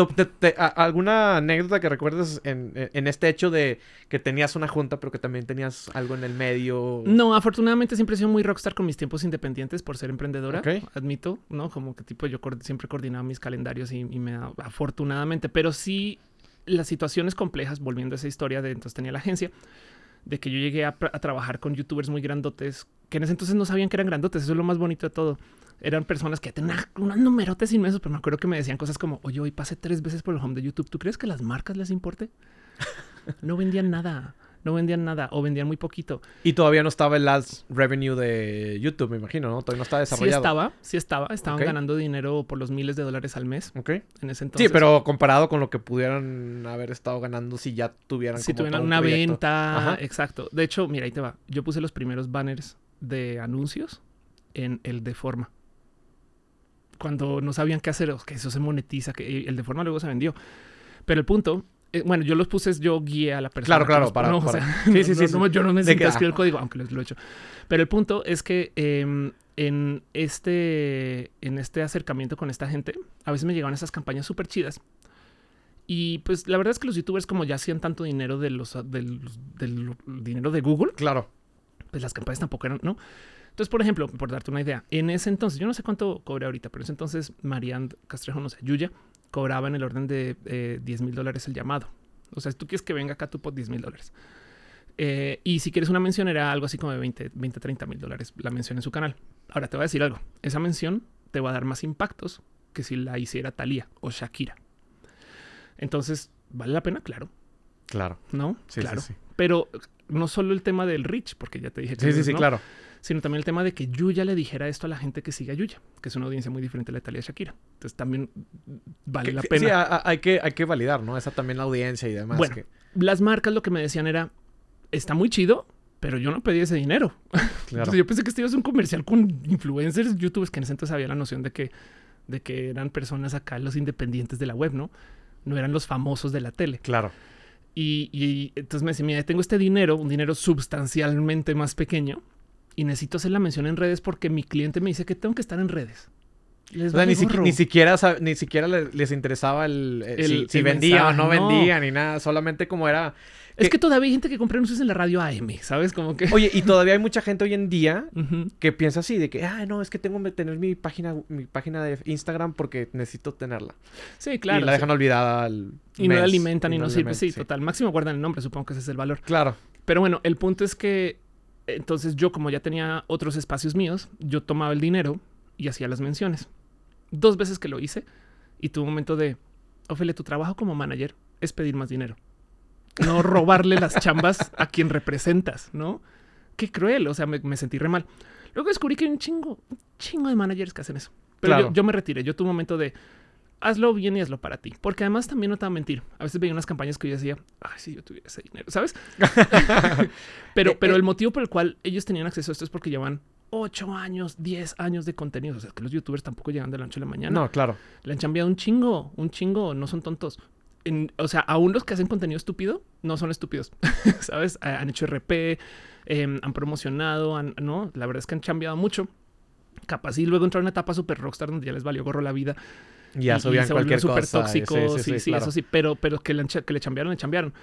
A: ¿Alguna anécdota que recuerdes en, este hecho de que tenías una junta, pero que también tenías algo en el medio?
B: No, afortunadamente siempre he sido muy rockstar con mis tiempos independientes por ser emprendedora, admito, ¿no? Como que tipo yo siempre coordinaba mis calendarios y, y me afortunadamente, pero sí las situaciones complejas, volviendo a esa historia de entonces tenía la agencia, de que yo llegué a, a trabajar con youtubers muy grandotes, que en ese entonces no sabían que eran grandotes, eso es lo más bonito de todo eran personas que tenían unos numerotes inmensos, pero me acuerdo que me decían cosas como, oye, hoy pasé tres veces por el home de YouTube. ¿Tú crees que las marcas les importe? *laughs* no vendían nada. No vendían nada o vendían muy poquito.
A: Y todavía no estaba el ads revenue de YouTube, me imagino, ¿no? Todavía no estaba desarrollado.
B: Sí estaba, sí estaba. Estaban ganando dinero por los miles de dólares al mes.
A: Ok. En ese entonces. Sí, pero comparado con lo que pudieran haber estado ganando si ya tuvieran
B: Si tuvieran una venta. Exacto. De hecho, mira, ahí te va. Yo puse los primeros banners de anuncios en el de forma cuando no sabían qué hacer, que eso se monetiza, que el de forma luego se vendió. Pero el punto, eh, bueno, yo los puse, yo guié a la persona.
A: Claro, claro, para,
B: no, sí, sí, sí, yo no necesito escribir el código, aunque lo, he hecho. Pero el punto es que em, en, este, en este acercamiento con esta gente, a veces me llegaban esas campañas súper chidas. Y pues la verdad es que los youtubers, como ya hacían tanto dinero de los, del, del dinero de Google,
A: claro,
B: pues las campañas tampoco eran, ¿no? Entonces, por ejemplo, por darte una idea, en ese entonces, yo no sé cuánto cobré ahorita, pero en ese entonces Marianne Castrejo, no sé, Yuya, cobraba en el orden de eh, 10 mil dólares el llamado. O sea, si tú quieres que venga acá, tú por 10 mil dólares. Eh, y si quieres una mención, era algo así como de 20, 20 30 mil dólares la mención en su canal. Ahora te voy a decir algo. Esa mención te va a dar más impactos que si la hiciera Thalía o Shakira. Entonces, ¿vale la pena? Claro.
A: Claro.
B: ¿No? Sí, claro. Sí, Pero no solo el tema del reach, porque ya te dije que
A: Sí, sí, sí, claro.
B: Sino también el tema de que Yuya le dijera esto a la gente que sigue a Yuya, que es una audiencia muy diferente a la Italia de Shakira. Entonces también vale la pena.
A: Sí, hay que, hay que validar, ¿no? Esa también la audiencia y demás.
B: Bueno, las marcas lo que me decían era, está muy chido, pero yo no pedí ese dinero. *laughs* Claro. yo pensé que esto iba a ser un comercial con influencers, youtubers, que en ese entonces había la noción de que, de que eran personas acá, los independientes de la web, ¿no? No eran los famosos de la tele.
A: Claro.
B: Y, entonces me decía, mira, tengo este dinero, un dinero sustancialmente más pequeño, y necesito hacer la mención en redes porque mi cliente me dice que tengo que estar en redes.
A: o sea, ni, siquiera, ni siquiera les, interesaba el, eh, si, vendía o no, vendía ni nada, solamente como era
B: es que todavía hay gente que compra anuncios en la radio AM, ¿sabes? Como que...
A: Oye, y todavía hay mucha gente hoy en día que piensa así, de que, ah, no, es que tengo que tener mi página, mi página de Instagram porque necesito tenerla.
B: Sí, claro.
A: Y la dejan olvidada al
B: Y no la alimentan y, no, sirve. Sí, total. Máximo guardan el nombre, supongo que ese es el valor.
A: Claro.
B: Pero bueno, el punto es que entonces yo, como ya tenía otros espacios míos, yo tomaba el dinero y hacía las menciones. Dos veces que lo hice y tuve un momento de, Ophelia, tu trabajo como manager es pedir más dinero no robarle las chambas a quien representas, ¿no? Qué cruel, o sea, me, sentí re mal. Luego descubrí que hay un chingo, un chingo de managers que hacen eso. Pero yo, me retiré, yo tuve un momento de hazlo bien y hazlo para ti. Porque además también no te voy a mentir. A veces veía unas campañas que yo decía, ay, si yo tuviera ese dinero, ¿sabes? *laughs* pero, eh, pero eh. el motivo por el cual ellos tenían acceso a esto es porque llevan 8 años, 10 años de contenido. O sea, que los youtubers tampoco llegan de la noche a la mañana.
A: No, claro.
B: Le han cambiado un chingo, un chingo, no son tontos o sea, aún los que hacen contenido estúpido no son estúpidos, *laughs* ¿sabes? Han hecho RP, em, han promocionado, no, la verdad es que han cambiado mucho. Capaz y luego entraron en una etapa super rockstar donde ya les valió gorro la vida.
A: Ya subían cualquier
B: super tóxicos, sí, sí, eso sí, pero, pero que, le, que le chambearon, le chambearon.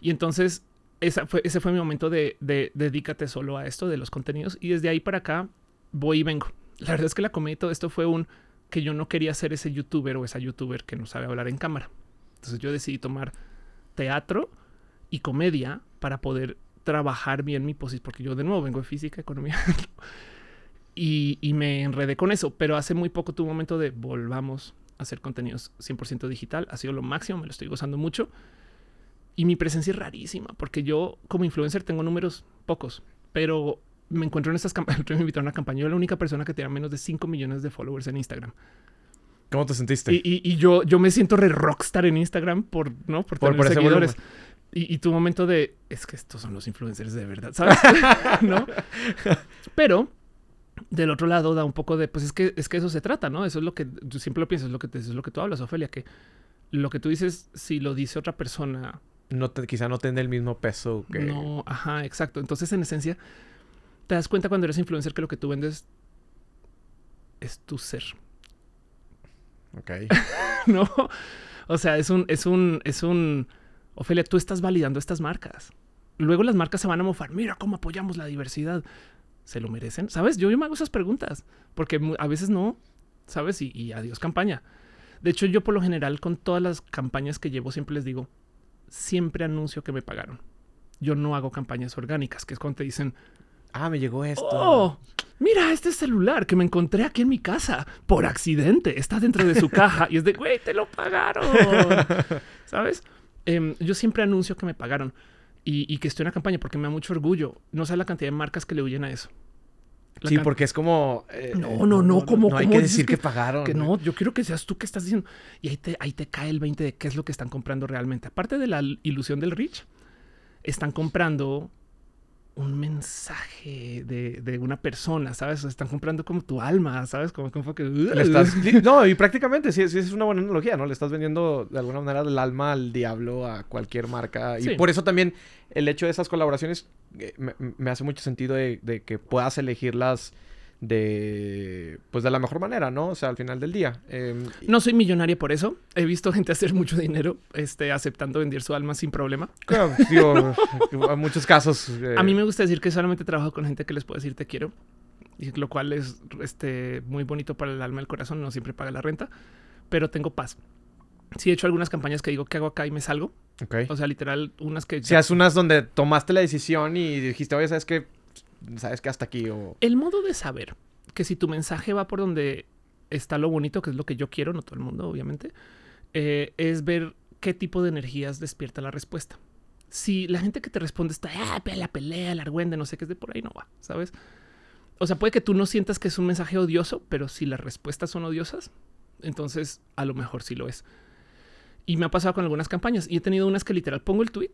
B: Y entonces esa fue, ese fue mi momento de, de, dedícate solo a esto de los contenidos. Y desde ahí para acá voy y vengo. La verdad es que la comedia y todo esto fue un que yo no quería ser ese youtuber o esa youtuber que no sabe hablar en cámara. Entonces yo decidí tomar teatro y comedia para poder trabajar bien mi posición, porque yo de nuevo vengo de física, economía, *laughs* y, me enredé con eso, pero hace muy poco tuve un momento de volvamos hacer contenidos 100% digital, ha sido lo máximo, me lo estoy gozando mucho, y mi presencia es rarísima, porque yo como influencer tengo números pocos, pero me encuentro en estas campañas, *laughs* me invitaron a una campaña, yo la única persona que tenía menos de 5 millones de followers en Instagram.
A: ¿Cómo te sentiste?
B: Y, yo, yo me siento re rockstar en Instagram por, ¿no? por, tener seguidores. Y, tu momento de, es que estos son los influencers de verdad, ¿sabes? *laughs* ¿No? *laughs* Pero del otro lado da un poco de, pues es que, es que eso se trata, ¿no? Eso es lo que, yo siempre lo pienso, es lo que, es lo que tú hablas, Ofelia, que lo que tú dices, si lo dice otra persona...
A: No quizá no tenga el mismo peso que...
B: No, ajá, exacto. Entonces, en esencia, te das cuenta cuando eres influencer que lo que tú vendes es tu ser.
A: Ok. *laughs*
B: no. O sea, es un, es un, es un. Ofelia, tú estás validando estas marcas. Luego las marcas se van a mofar. Mira cómo apoyamos la diversidad. ¿Se lo merecen? ¿Sabes? Yo, yo me hago esas preguntas porque a veces no, ¿sabes? Y, y adiós campaña. De hecho, yo por lo general con todas las campañas que llevo siempre les digo, siempre anuncio que me pagaron. Yo no hago campañas orgánicas, que es cuando te dicen,
A: ah, me llegó esto.
B: Oh, mira este celular que me encontré aquí en mi casa por accidente. Está dentro de su *laughs* caja y es de, güey, te lo pagaron. ¿Sabes? Em, yo siempre anuncio que me pagaron y, que estoy en la campaña porque me da mucho orgullo. No sé la cantidad de marcas que le huyen a eso.
A: sí, porque es como.
B: Eh, no, no, no, como.
A: No, hay que decir que, pagaron.
B: Que no, yo quiero que seas tú que estás diciendo. Y ahí te, ahí te cae el 20 de qué es lo que están comprando realmente. Aparte de la ilusión del Rich, están comprando un mensaje de, una persona, ¿sabes? están comprando como tu alma, ¿sabes? Como, como que...
A: no, y prácticamente sí, sí, es una buena analogía, ¿no? Le estás vendiendo de alguna manera el alma al diablo a cualquier marca. Y por eso también el hecho de esas colaboraciones eh, me, hace mucho sentido de, de que puedas elegirlas de pues de la mejor manera, ¿no? O sea, al final del día. Em,
B: no soy millonaria por eso. He visto *laughs* gente hacer mucho dinero, este, aceptando vender su alma sin problema.
A: Claro, digo, *laughs* en muchos casos.
B: Eh, A mí me gusta decir que solamente trabajo con gente que les puedo decir te quiero, y lo cual es este, muy bonito para el alma y el corazón. No siempre paga la renta, pero tengo paz. Sí he hecho algunas campañas que digo que hago acá y me salgo.
A: Okay.
B: O sea, literal, unas que...
A: Si haces unas donde tomaste la decisión y dijiste, oye, ¿sabes qué? Sabes que hasta aquí o...
B: El modo de saber que si tu mensaje va por donde está lo bonito, que es lo que yo quiero, no todo el mundo, obviamente, eh, es ver qué tipo de energías despierta la respuesta. si la gente que te responde está, ah, la pelea, la argüende, no sé qué es de por ahí, no va, ¿sabes? O sea, puede que tú no sientas que es un mensaje odioso, pero si las respuestas son odiosas, entonces a lo mejor sí lo es. Y me ha pasado con algunas campañas y he tenido unas que literal pongo el tweet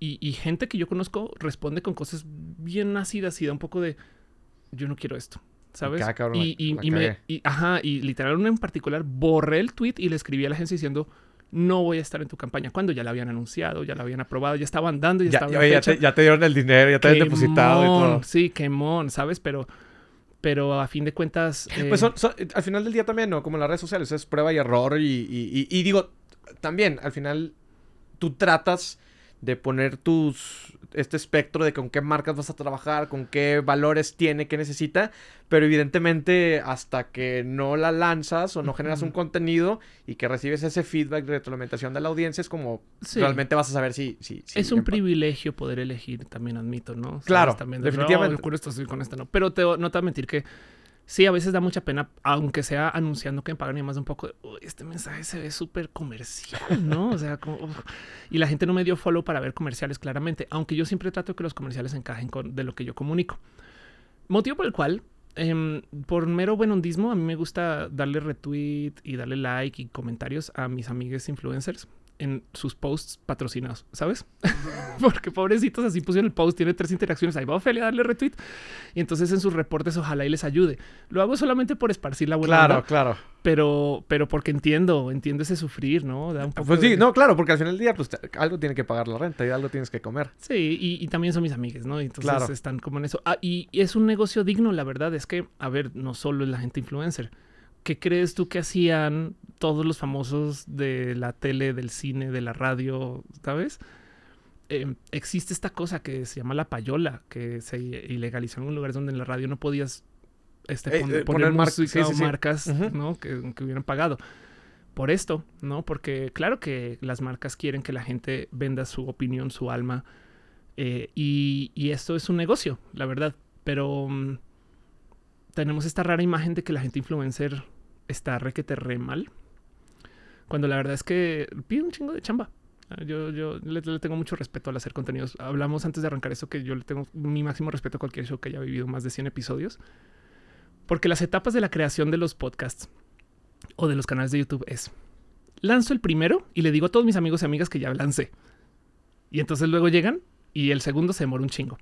B: y, gente que yo conozco responde con cosas bien ácidas y da un poco de yo no quiero esto, ¿sabes? y, y, me, ajá, y literal una en particular borré el tweet y le escribí a la agencia diciendo no voy a estar en tu campaña cuando ya la habían anunciado, ya la habían aprobado, ya estaban dando, ya,
A: ya, ya, te, dieron el dinero, ya te habían depositado y todo.
B: Sí, quemón, ¿sabes? Pero pero a fin de cuentas.
A: Pues eh, al final del día también, ¿no? Como en las redes sociales, es prueba y error. y, y digo, también, al final, tú tratas de poner tus este espectro de con qué marcas vas a trabajar, con qué valores tiene, qué necesita, pero evidentemente hasta que no la lanzas o no generas un contenido y que recibes ese feedback de retroalimentación de la audiencia es como realmente vas a saber si... si,
B: es un privilegio poder elegir, también admito, ¿no?
A: Claro, definitivamente.
B: con esto, con esto no. Pero te, no te voy a mentir que sí, a veces da mucha pena, aunque sea anunciando que me pagan y más un poco, este mensaje se ve súper comercial, ¿no? O sea, como, y la gente no me dio follow para ver comerciales claramente, aunque yo siempre trato que los comerciales encajen con de lo que yo comunico. Motivo por el cual, em, por mero buen hondismo, a mí me gusta darle retweet y darle like y comentarios a mis amigues influencers en sus posts patrocinados, ¿sabes? *laughs* Porque pobrecitos así pusieron el post, tiene tres interacciones, ahí va Ofelia a darle retweet y entonces en sus reportes ojalá y les ayude. Lo hago solamente por esparcir la buena
A: Claro, claro.
B: Pero, pero porque entiendo, entiendo ese sufrir, ¿no?
A: pues sí, no, claro, porque al final del día pues algo tiene que pagar la renta y algo tienes que comer.
B: Sí, y, también son mis amigues, ¿no? entonces están como en eso. Ah, y, y es un negocio digno, la verdad, es que, a ver, no solo es la gente influencer. ¿Qué crees tú que hacían todos los famosos de la tele, del cine, de la radio, ¿sabes? Em, existe esta cosa que se llama la payola, que se ilegalizó en lugares donde en la radio no podías este, eh, eh, poner, marcas ¿no? que, hubieran pagado. Por esto, ¿no? Porque claro que las marcas quieren que la gente venda su opinión, su alma. Eh, y, esto es un negocio, la verdad. Pero mm, tenemos esta rara imagen de que la gente influencer está requete re mal. Cuando la verdad es que pide un chingo de chamba. Ah, yo, yo le, tengo mucho respeto al hacer contenidos. Hablamos antes de arrancar eso que yo le tengo mi máximo respeto a cualquier show que haya vivido más de 100 episodios. Porque las etapas de la creación de los podcasts o de los canales de YouTube es lanzo el primero y le digo a todos mis amigos y amigas que ya lancé. Y entonces luego llegan y el segundo se demora un chingo.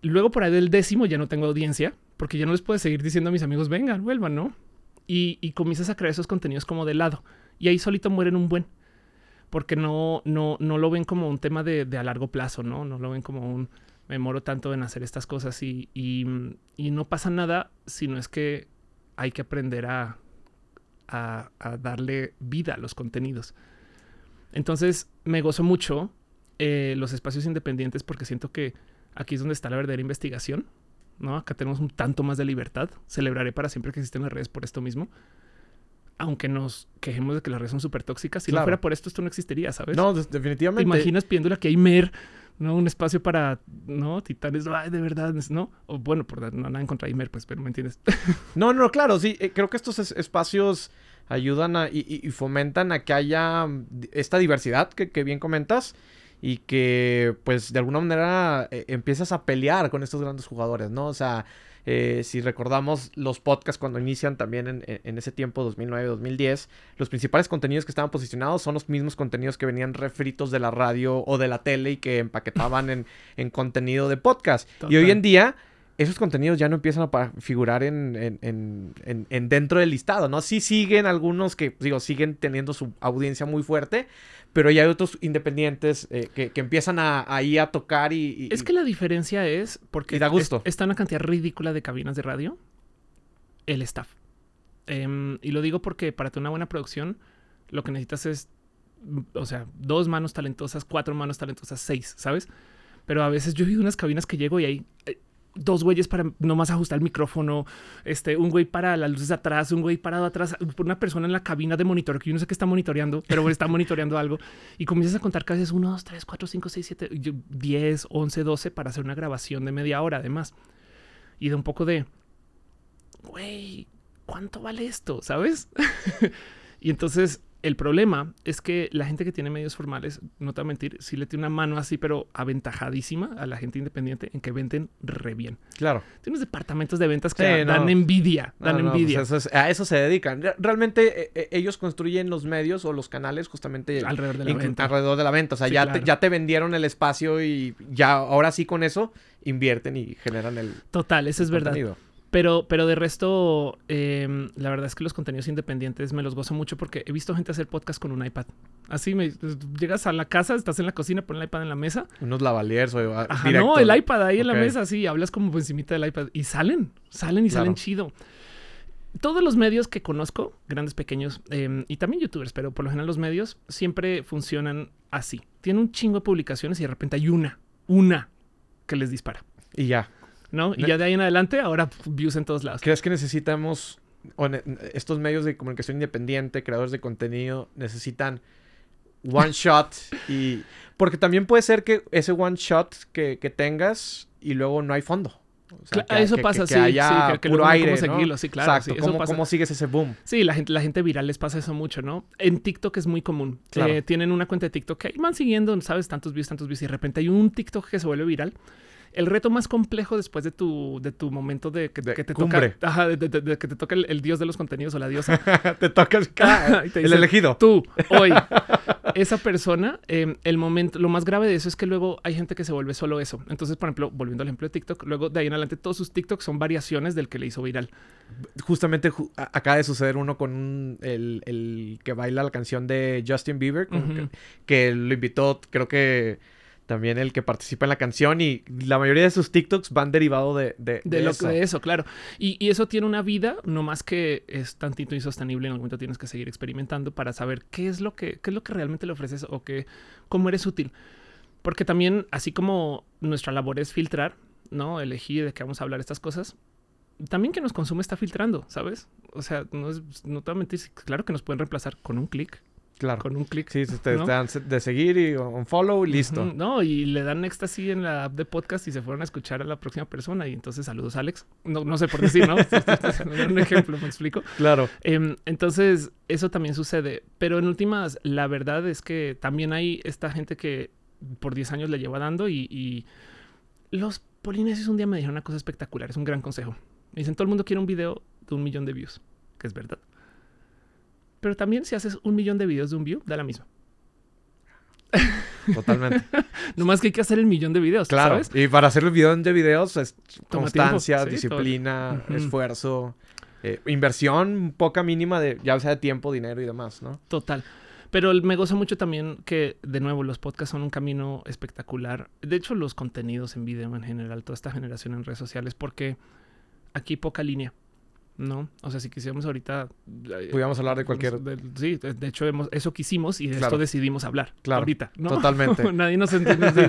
B: Luego por ahí del décimo ya no tengo audiencia porque ya no les puedo seguir diciendo a mis amigos vengan, vuelvan, ¿no? Y, comienzas a crear esos contenidos como de lado. Y ahí solito mueren un buen. Porque no, no, no lo ven como un tema de, a largo plazo, ¿no? No lo ven como un me moro tanto en hacer estas cosas y, y, no pasa nada, sino es que hay que aprender a, a, darle vida a los contenidos. Entonces me gozo mucho eh, los espacios independientes porque siento que aquí es donde está la verdadera investigación. ¿No? Acá tenemos un tanto más de libertad. Celebraré para siempre que existen las redes por esto mismo aunque nos quejemos de que las redes son súper tóxicas, si no fuera por esto, esto no existiría, ¿sabes?
A: No, definitivamente.
B: ¿Te imaginas pidiéndole que hay mer, ¿no? Un espacio para, ¿no? Titanes, ay, de verdad, ¿no? O bueno, por no, nada en contra de Imer, pues, pero ¿me entiendes? *laughs*
A: no, no, claro, sí. Eh, creo que estos espacios ayudan a, y, fomentan a que haya esta diversidad que, que bien comentas y que, pues, de alguna manera eh, empiezas a pelear con estos grandes jugadores, ¿no? O sea, eh, si recordamos los podcasts cuando inician también en, ese tiempo, 2009-2010, los principales contenidos que estaban posicionados son los mismos contenidos que venían refritos de la radio o de la tele y que empaquetaban en, contenido de podcast. Y hoy en día esos contenidos ya no empiezan a figurar en, en, dentro del listado, ¿no? Sí siguen algunos que, digo, siguen teniendo su audiencia muy fuerte, pero ya hay otros independientes eh, que, empiezan a, ahí a tocar y,
B: Es que la diferencia es porque
A: da gusto.
B: está una cantidad ridícula de cabinas de radio, el staff. Em, y lo digo porque para tener una buena producción, lo que necesitas es, o sea, dos manos talentosas, cuatro manos talentosas, seis, ¿sabes? Pero a veces yo he visto unas cabinas que llego y hay eh, dos güeyes para nomás ajustar el micrófono, este, un güey para las luces atrás, un güey parado atrás, una persona en la cabina de monitor que yo no sé qué está monitoreando, pero está *laughs* monitoreando algo y comienzas a contar veces 1, 2, 3, 4, 5, 6, 7, 10, 11, 12 para hacer una grabación de media hora además. Y de un poco de, güey, ¿cuánto vale esto? ¿Sabes? *laughs* y entonces El problema es que la gente que tiene medios formales, no te voy a mentir, sí le tiene una mano así, pero aventajadísima a la gente independiente en que venden re bien.
A: Claro.
B: Tiene unos departamentos de ventas que dan envidia, dan pues envidia.
A: a eso se dedican. Realmente eh, eh, ellos construyen los medios o los canales justamente
B: alrededor de la venta.
A: Alrededor de la venta. O sea, ya, te, ya te vendieron el espacio y ya ahora sí con eso invierten y generan el...
B: Total, eso es verdad. Pero, pero de resto, em, la verdad es que los contenidos independientes me los gozo mucho porque he visto gente hacer podcast con un iPad. Así me llegas a la casa, estás en la cocina, pones el iPad en la mesa.
A: Unos lavaliers o
B: ah, Ajá, no, el iPad ahí en la mesa, sí, hablas como por encimita del iPad y salen, salen y salen chido. Todos los medios que conozco, grandes, pequeños em, y también youtubers, pero por lo general los medios siempre funcionan así. Tienen un chingo de publicaciones y de repente hay una, una que les dispara.
A: Y ya.
B: ¿No? Y ya de ahí en adelante, ahora views en todos lados.
A: ¿Crees que necesitamos, estos medios de comunicación independiente, creadores de contenido, necesitan one shot y... Porque también puede ser que ese one shot que, tengas y luego no hay fondo.
B: eso pasa, sí,
A: haya
B: sí, que,
A: puro aire,
B: seguirlo, sí, claro.
A: Exacto, ¿Cómo, ¿cómo, sigues ese boom?
B: Sí, la gente, la gente viral les pasa eso mucho, ¿no? En TikTok es muy común. Eh, tienen una cuenta de TikTok que van siguiendo, ¿sabes? Tantos views, tantos views, y de repente hay un TikTok que se vuelve viral el reto más complejo después de tu, de tu momento de que, te toca, ajá, de, que te toca el, dios de los contenidos o la diosa. *laughs*
A: te toca el, elegido.
B: Tú, hoy. *laughs* esa persona, em, el momento, lo más grave de eso es que luego hay gente que se vuelve solo eso. Entonces, por ejemplo, volviendo al ejemplo de TikTok, luego de ahí en adelante todos sus TikToks son variaciones del que le hizo viral.
A: Justamente acaba de suceder uno con el, que baila la canción de Justin Bieber, que lo invitó, creo que también el que participa en la canción y la mayoría de sus TikToks van derivado de, de,
B: de, lo, eso. de eso, claro. Y, y, eso tiene una vida, no más que es tantito insostenible. En algún momento tienes que seguir experimentando para saber qué es lo que, qué es lo que realmente le ofreces o que, cómo eres útil. Porque también, así como nuestra labor es filtrar, ¿no? Elegir de qué vamos a hablar estas cosas, también que nos consume está filtrando, ¿sabes? O sea, no, es, no te voy a mentir, claro que nos pueden reemplazar con un clic
A: Claro.
B: Con un clic.
A: Sí, te, dan de seguir y un follow y listo.
B: No, y le dan así en la app de podcast y se fueron a escuchar a la próxima persona. Y entonces, saludos, Alex. No, no sé por decir, ¿no? *laughs* un ejemplo, me explico.
A: Claro.
B: Em, entonces, eso también sucede. Pero en últimas, la verdad es que también hay esta gente que por 10 años le lleva dando y, y los polinesios un día me dijeron una cosa espectacular. Es un gran consejo. Me dicen, todo el mundo quiere un video de un millón de views, que es verdad. Pero también si haces un millón de videos de un view, da la misma.
A: Totalmente. *laughs*
B: más que hay que hacer el millón de videos. Claro.
A: Y para hacer el millón de videos es constancia, disciplina, esfuerzo, eh, inversión poca mínima de ya sea de tiempo, dinero y demás, ¿no?
B: Total. Pero me goza mucho también que, de nuevo, los podcasts son un camino espectacular. De hecho, los contenidos en video en general, toda esta generación en redes sociales, porque aquí poca línea. ¿No? O sea, si quisiéramos ahorita...
A: Eh, Podríamos hablar de cualquier...
B: sí, de hecho hemos, eso quisimos y de esto decidimos hablar.
A: Claro.
B: Ahorita, ¿no?
A: Totalmente. *laughs*
B: Nadie nos,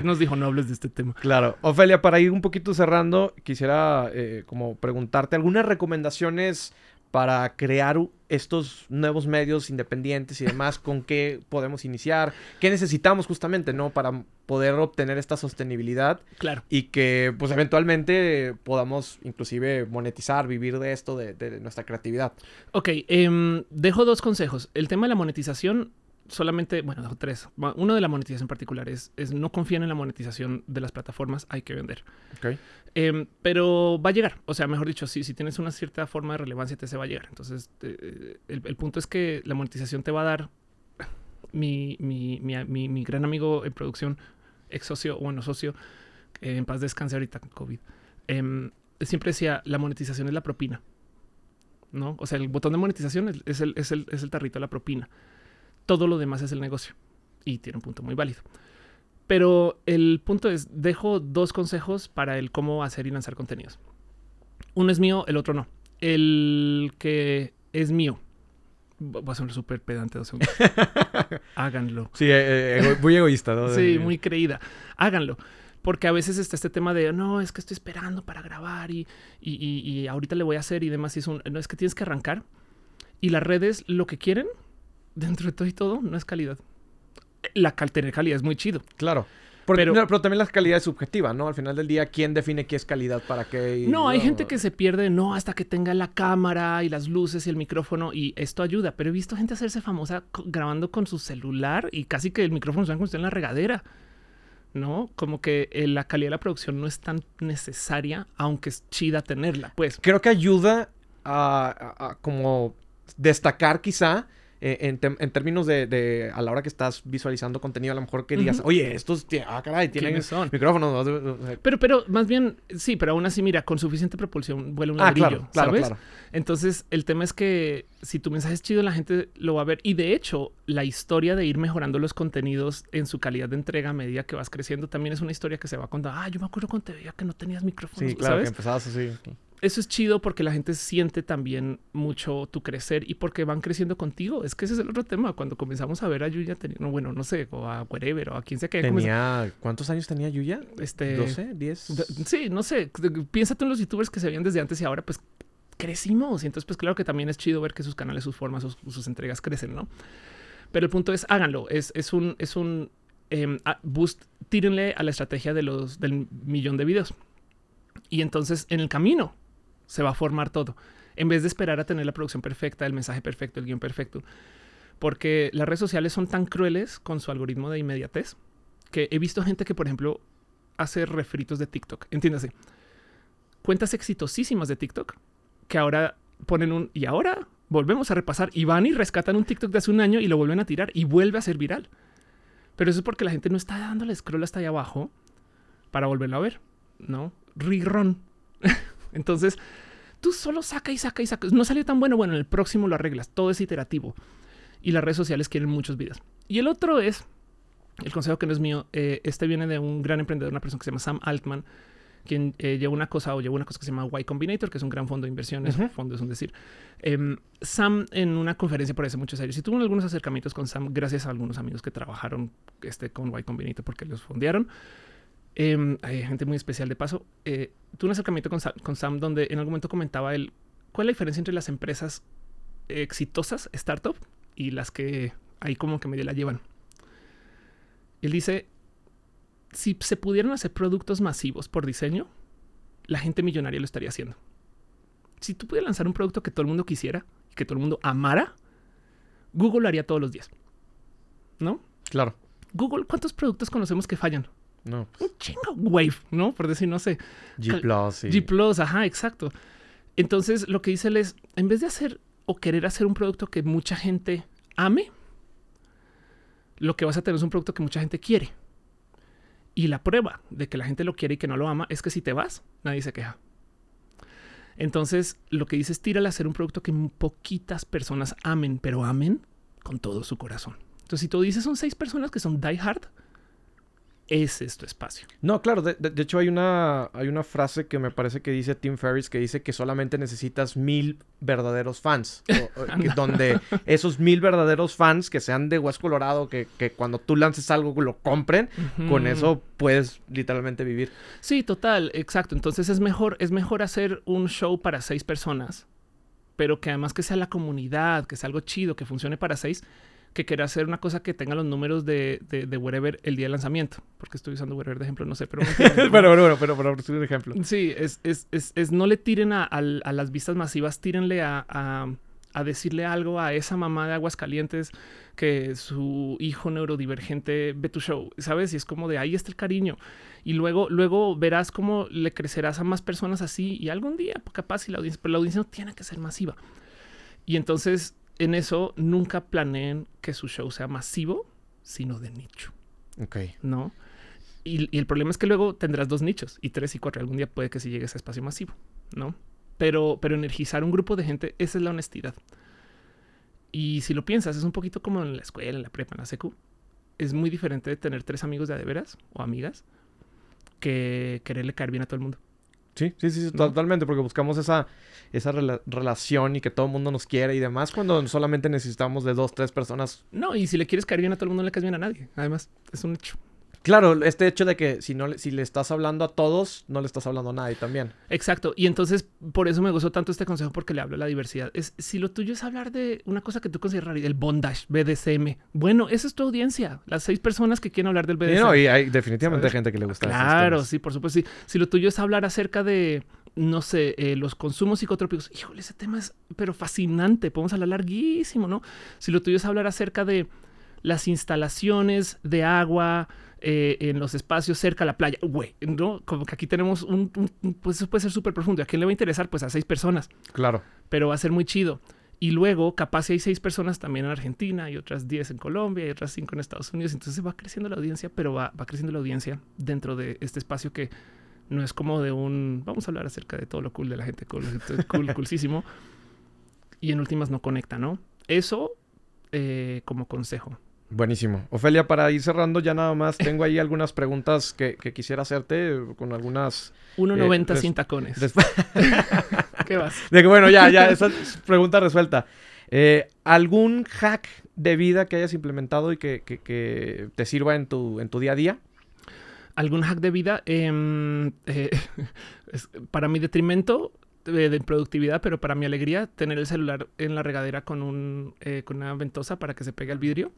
B: nos, dijo no hables de este tema.
A: Claro. Ofelia, para ir un poquito cerrando, quisiera eh, como preguntarte algunas recomendaciones para crear estos nuevos medios independientes y demás, con qué podemos iniciar, qué necesitamos justamente, ¿no? Para poder obtener esta sostenibilidad.
B: Claro.
A: Y que, pues, eventualmente podamos inclusive monetizar, vivir de esto, de, nuestra creatividad.
B: Ok, em, dejo dos consejos. El tema de la monetización solamente, bueno, tres. Uno de la monetización en particular es, es no confíen en la monetización de las plataformas, hay que vender.
A: Okay.
B: Em, pero va a llegar. O sea, mejor dicho, si, si tienes una cierta forma de relevancia, te se va a llegar. Entonces, eh, el, el, punto es que la monetización te va a dar mi, mi, mi, mi, gran amigo en producción, ex socio, bueno, socio, en paz descanse ahorita, COVID. Em, siempre decía, la monetización es la propina. ¿No? O sea, el botón de monetización es, el, es, el, es el tarrito de la propina todo lo demás es el negocio. Y tiene un punto muy válido. Pero el punto es, dejo dos consejos para el cómo hacer y lanzar contenidos. Uno es mío, el otro no. El que es mío. Va a ser súper pedante dos segundos. *laughs* Háganlo.
A: Sí, eh, eh, muy egoísta, ¿no?
B: sí, muy creída. Háganlo. Porque a veces está este tema de, no, es que estoy esperando para grabar y, y, y, ahorita le voy a hacer y demás. Y es un, no, es que tienes que arrancar. Y las redes lo que quieren dentro de todo y todo, no es calidad. La tener calidad es muy chido.
A: Claro. pero, pero, también la calidad es subjetiva, ¿no? Al final del día, ¿quién define qué es calidad para qué?
B: no, hay gente que se pierde, no, hasta que tenga la cámara y las luces y el micrófono y esto ayuda. Pero he visto gente hacerse famosa grabando con su celular y casi que el micrófono suena como en la regadera. ¿no? Como que eh, la calidad de la producción no es tan necesaria, aunque es chida tenerla, pues.
A: Creo que ayuda a como destacar quizá eh, en, términos de, a la hora que estás visualizando contenido, a lo mejor que digas, oye, estos, ah, caray, tienen micrófonos.
B: Pero, pero más bien, sí, pero aún así, mira, con suficiente propulsión vuela un ah, ladrillo, ¿sabes? Entonces, el tema es que si tu mensaje es chido, la gente lo va a ver. Y de hecho, la historia de ir mejorando los contenidos en su calidad de entrega a medida que vas creciendo también es una historia que se va a contar. Ah, yo me acuerdo cuando te veía que no tenías micrófonos.
A: Sí, claro, que empezabas así
B: eso es chido porque la gente siente también mucho tu crecer y porque van creciendo contigo. Es que ese es el otro tema. Cuando comenzamos a ver a Yuya, no, bueno, no sé, o a Wherever o a quien sea que
A: tenía. ¿Cuántos años tenía Yuya? Este, 12, 10.
B: Sí, no sé. Piénsate en los youtubers que se veían desde antes y ahora, pues crecimos. Y entonces, pues claro que también es chido ver que sus canales, sus formas, sus, entregas crecen, no? Pero el punto es, háganlo. Es, es un, es un em, boost. Tírenle a la estrategia de los del millón de videos. Y entonces, en el camino, se va a formar todo. En vez de esperar a tener la producción perfecta, el mensaje perfecto, el guion perfecto. Porque las redes sociales son tan crueles con su algoritmo de inmediatez que he visto gente que, por ejemplo, hace refritos de TikTok. Entiéndase. Cuentas exitosísimas de TikTok que ahora ponen un y ahora volvemos a repasar y van y rescatan un TikTok de hace un año y lo vuelven a tirar y vuelve a ser viral. Pero eso es porque la gente no está dándole scroll hasta allá abajo para volverlo a ver, ¿no? Rirón. *laughs* Entonces, tú solo saca y saca y saca. No salió tan bueno, bueno, en el próximo lo arreglas. Todo es iterativo. Y las redes sociales quieren muchos videos. Y el otro es, el consejo que no es mío, eh, este viene de un gran emprendedor, una persona que se llama Sam Altman, quien eh, lleva una cosa o lleva una cosa que se llama Y Combinator, que es un gran fondo de inversiones, fondo es un decir. Em, Sam en una conferencia por hace muchos años y tuvo algunos acercamientos con Sam gracias a algunos amigos que trabajaron este, con Y Combinator porque los fondearon. Em, hay gente muy especial de paso. Eh, tuve un acercamiento con Sam, donde en algún momento comentaba él cuál es la diferencia entre las empresas exitosas, startup, y las que ahí como que medio la llevan. Él dice, si se pudieran hacer productos masivos por diseño, la gente millonaria lo estaría haciendo. Si tú pudieras lanzar un producto que todo el mundo quisiera y que todo el mundo amara, Google lo haría todos los días. ¿No?
A: Claro.
B: Google, ¿cuántos productos conocemos que fallan?
A: No.
B: Pues. Un chingo Wave, ¿no? Por decir, no sé.
A: G Plus.
B: G Plus, ajá, exacto. Entonces, lo que dice él es, en vez de hacer o querer hacer un producto que mucha gente ame, lo que vas a tener es un producto que mucha gente quiere. Y la prueba de que la gente lo quiere y que no lo ama es que si te vas, nadie se queja. Entonces, lo que dice es tírale a hacer un producto que poquitas personas amen, pero amen con todo su corazón. Entonces, si tú dices son seis personas que son die hard, ese es tu espacio.
A: No, claro, de, hecho hay una, hay una frase que me parece que dice Tim Ferriss que dice que solamente necesitas mil verdaderos fans, *laughs* donde esos mil verdaderos fans que sean de West Colorado, que, cuando tú lances algo lo compren, con eso puedes literalmente vivir.
B: Sí, total, exacto. Entonces es mejor, es mejor hacer un show para seis personas, pero que además que sea la comunidad, que sea algo chido, que funcione para seis, que quiera hacer una cosa que tenga los números de, de, de Wherever el día de lanzamiento. Porque estoy usando Wherever de ejemplo, no sé, pero... *laughs*
A: bueno, bueno, pero, pero, pero, un ejemplo.
B: Sí, es, es, es, es, no le tiren a, a, las vistas masivas, tírenle a, a, a, decirle algo a esa mamá de Aguascalientes que su hijo neurodivergente ve tu show, ¿sabes? Y es como de ahí está el cariño. Y luego, luego verás cómo le crecerás a más personas así y algún día, capaz, si la audiencia, pero la audiencia no tiene que ser masiva. Y entonces en eso nunca planeen que su show sea masivo, sino de nicho.
A: Ok.
B: ¿No? Y, el problema es que luego tendrás dos nichos y tres y cuatro. Algún día puede que sí llegue a ese espacio masivo, ¿no? Pero, pero energizar un grupo de gente, esa es la honestidad. Y si lo piensas, es un poquito como en la escuela, en la prepa, en la secu. Es muy diferente de tener tres amigos de adeveras o amigas que quererle caer bien a todo el mundo.
A: Sí, sí, sí, totalmente, porque buscamos esa, esa relación y que todo el mundo nos quiera y demás, cuando solamente necesitamos de dos, tres personas.
B: No, y si le quieres caer bien a todo el mundo, no le caes bien a nadie. Además, es un hecho.
A: Claro, este hecho de que si no si le estás hablando a todos, no le estás hablando a nadie también.
B: Exacto. Y entonces por eso me gustó tanto este consejo porque le hablo a la diversidad. Es si lo tuyo es hablar de una cosa que tú consideras el bondage, BDSM. Bueno, esa es tu audiencia. Las seis personas que quieren hablar del BDSM.
A: no, y hay definitivamente gente que le gusta.
B: Claro, sí, por supuesto. Sí. Si lo tuyo es hablar acerca de no sé, eh, los consumos psicotrópicos. Híjole, ese tema es pero fascinante. Podemos hablar larguísimo, ¿no? Si lo tuyo es hablar acerca de las instalaciones de agua, eh, en los espacios cerca a la playa. Güey, ¿no? Como que aquí tenemos un, pues eso puede ser súper profundo. ¿A quién le va a interesar? Pues a seis personas.
A: Claro.
B: Pero va a ser muy chido. Y luego, capaz si hay seis personas también en Argentina y otras diez en Colombia y otras cinco en Estados Unidos. Entonces va creciendo la audiencia, pero va, va creciendo la audiencia dentro de este espacio que no es como de un, vamos a hablar acerca de todo lo cool de la gente, cool, *laughs* cool coolísimo. Y en últimas no conecta, ¿no? Eso eh, como consejo.
A: Buenísimo. Ofelia, para ir cerrando, ya nada más tengo ahí algunas preguntas que, quisiera hacerte con algunas...
B: 1.90 eh, sin tacones. *laughs* ¿Qué vas?
A: De que bueno, ya, ya, esa pregunta resuelta. Eh, ¿Algún hack de vida que hayas implementado y que, te sirva en tu, en tu día a día?
B: ¿Algún hack de vida? Em, eh, *laughs* para mi detrimento, de, productividad, pero para mi alegría, tener el celular en la regadera con, un, con una ventosa para que se pegue al vidrio.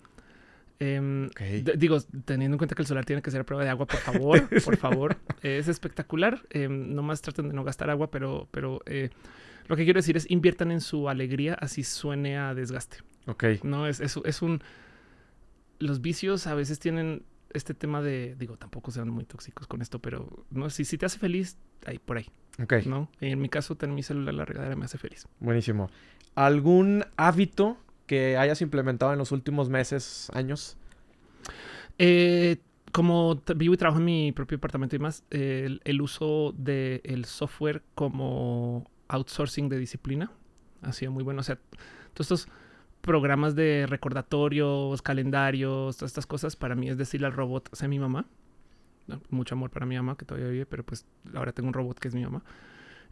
B: Em, digo, teniendo en cuenta que el solar tiene que ser a prueba de agua, por favor, *laughs* por favor. es espectacular. Eh, nomás traten de no gastar agua, pero, pero eh, lo que quiero decir es inviertan en su alegría, así suene a desgaste.
A: Ok.
B: No, es, es, es un... Los vicios a veces tienen este tema de, digo, tampoco sean muy tóxicos con esto, pero no, si, si te hace feliz, ahí por ahí.
A: Ok.
B: ¿no? En mi caso, tener mi celular en la regadera me hace feliz.
A: Buenísimo. ¿Algún hábito que hayas implementado en los últimos meses, años?
B: Eh, como vivo y trabajo en mi propio departamento y más, el, uso del software como outsourcing de disciplina ha sido muy bueno. O sea, todos estos programas de recordatorios, calendarios, todas estas cosas, para mí es decirle al robot, sea mi mamá. Mucho amor para mi mamá, que todavía vive, pero pues ahora tengo un robot que es mi mamá.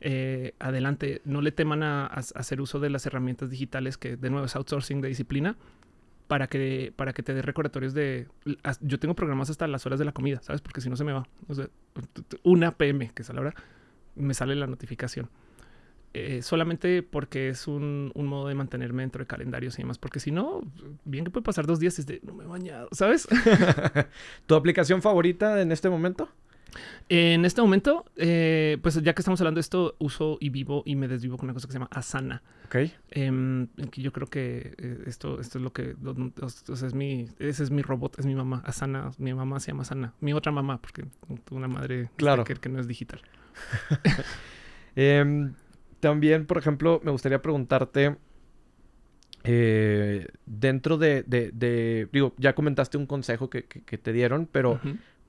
B: Eh, adelante, no le teman a, hacer uso de las herramientas digitales que de nuevo es outsourcing de disciplina para que, para que te dé recordatorios de... Yo tengo programas hasta las horas de la comida, ¿sabes? Porque si no se me va. Una PM, que es a la hora, me sale la notificación. Eh, solamente porque es un, modo de mantenerme dentro de calendarios y demás. Porque si no, bien que puede pasar dos días y es no me he bañado, ¿sabes? *laughs*
A: ¿Tu aplicación favorita en este momento?
B: En este momento, eh, pues ya que estamos hablando de esto, uso y vivo y me desvivo con una cosa que se llama Asana.
A: Ok.
B: Em, yo creo que eh, esto, esto es lo que es mi, ese es mi robot, es mi mamá. Asana, mi mamá se llama Asana. Mi otra mamá, porque tengo una madre
A: claro.
B: que, no es digital. *laughs*
A: Em, también, por ejemplo, me gustaría preguntarte. Eh, dentro de, digo, ya comentaste un consejo que, te dieron, pero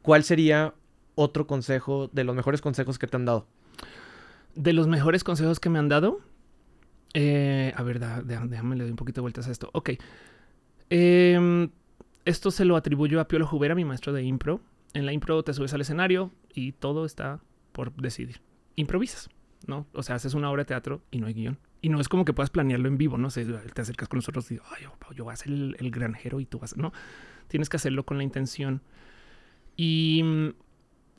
A: ¿cuál sería otro consejo de los mejores consejos que te han dado?
B: De los mejores consejos que me han dado. Eh, a ver, déjame, le doy un poquito de vueltas a esto. Ok. Em, esto se lo atribuyo a Piolo Jubera, mi maestro de impro. En la impro te subes al escenario y todo está por decidir. Improvisas, ¿no? O sea, haces una obra de teatro y no hay guion. Y no es como que puedas planearlo en vivo, ¿no? sé, te acercas con nosotros y Ay, yo, voy a ser el, el, granjero y tú vas, ¿no? Tienes que hacerlo con la intención. Y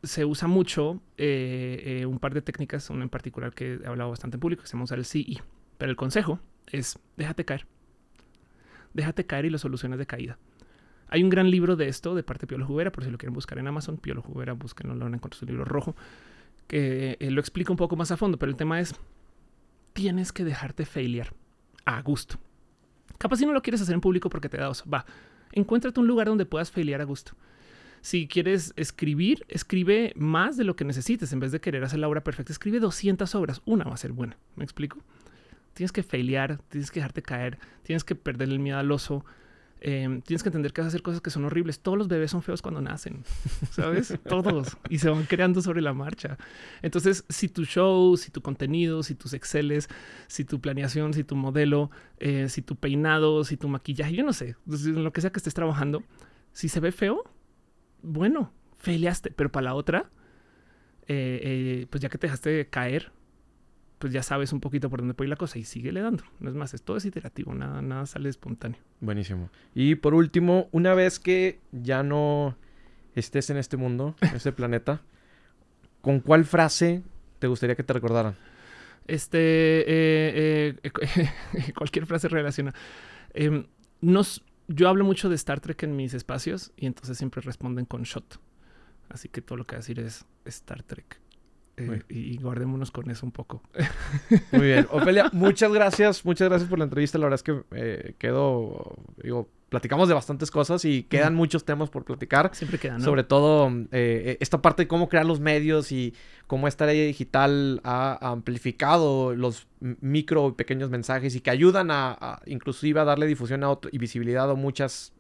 B: se usa mucho eh, eh, un par de técnicas, una en particular que he hablado bastante en público, que se llama usar el CI. Pero el consejo es déjate caer. Déjate caer y las soluciones de caída. Hay un gran libro de esto de parte de Piolo Jubera, por si lo quieren buscar en Amazon. Piolo Jubera, búsquenlo, lo van a encontrar su libro rojo, que eh, lo explica un poco más a fondo. Pero el tema es: tienes que dejarte failear a gusto. Capaz si no lo quieres hacer en público porque te da oso. Va, encuéntrate un lugar donde puedas failear a gusto si quieres escribir, escribe más de lo que necesites. En vez de querer hacer la obra perfecta, escribe 200 obras. Una va a ser buena. ¿Me explico? Tienes que failear, tienes que dejarte caer, tienes que perder el miedo al oso. Em, tienes que entender que vas a hacer cosas que son horribles. Todos los bebés son feos cuando nacen, *laughs* ¿sabes? Todos. Y se van creando sobre la marcha. Entonces, si tu show, si tu contenido, si tus exceles, si tu planeación, si tu modelo, eh, si tu peinado, si tu maquillaje, yo no sé, lo que sea que estés trabajando, si se ve feo, bueno, feleaste, pero para la otra, eh, eh, pues ya que te dejaste caer, pues ya sabes un poquito por dónde puede ir la cosa y sigue le dando. No es más, es todo es iterativo, nada, nada sale espontáneo.
A: Buenísimo. Y por último, una vez que ya no estés en este mundo, en este *laughs* planeta, ¿con cuál frase te gustaría que te recordaran?
B: Este, eh, eh, *laughs* cualquier frase relaciona. Em, nos, yo hablo mucho de Star Trek en mis espacios y entonces siempre responden con shot. Así que todo lo que voy a decir es Star Trek. Eh, y guardémonos con eso un poco.
A: Muy bien. *laughs* Ofelia, muchas gracias. Muchas gracias por la entrevista. La verdad es que eh, quedo, digo, platicamos de bastantes cosas y quedan muchos temas por platicar.
B: Siempre quedan.
A: Sobre todo eh, esta parte de cómo crear los medios y cómo esta ley digital ha amplificado los micro y pequeños mensajes y que ayudan a, inclusive a darle difusión a y visibilidad a muchas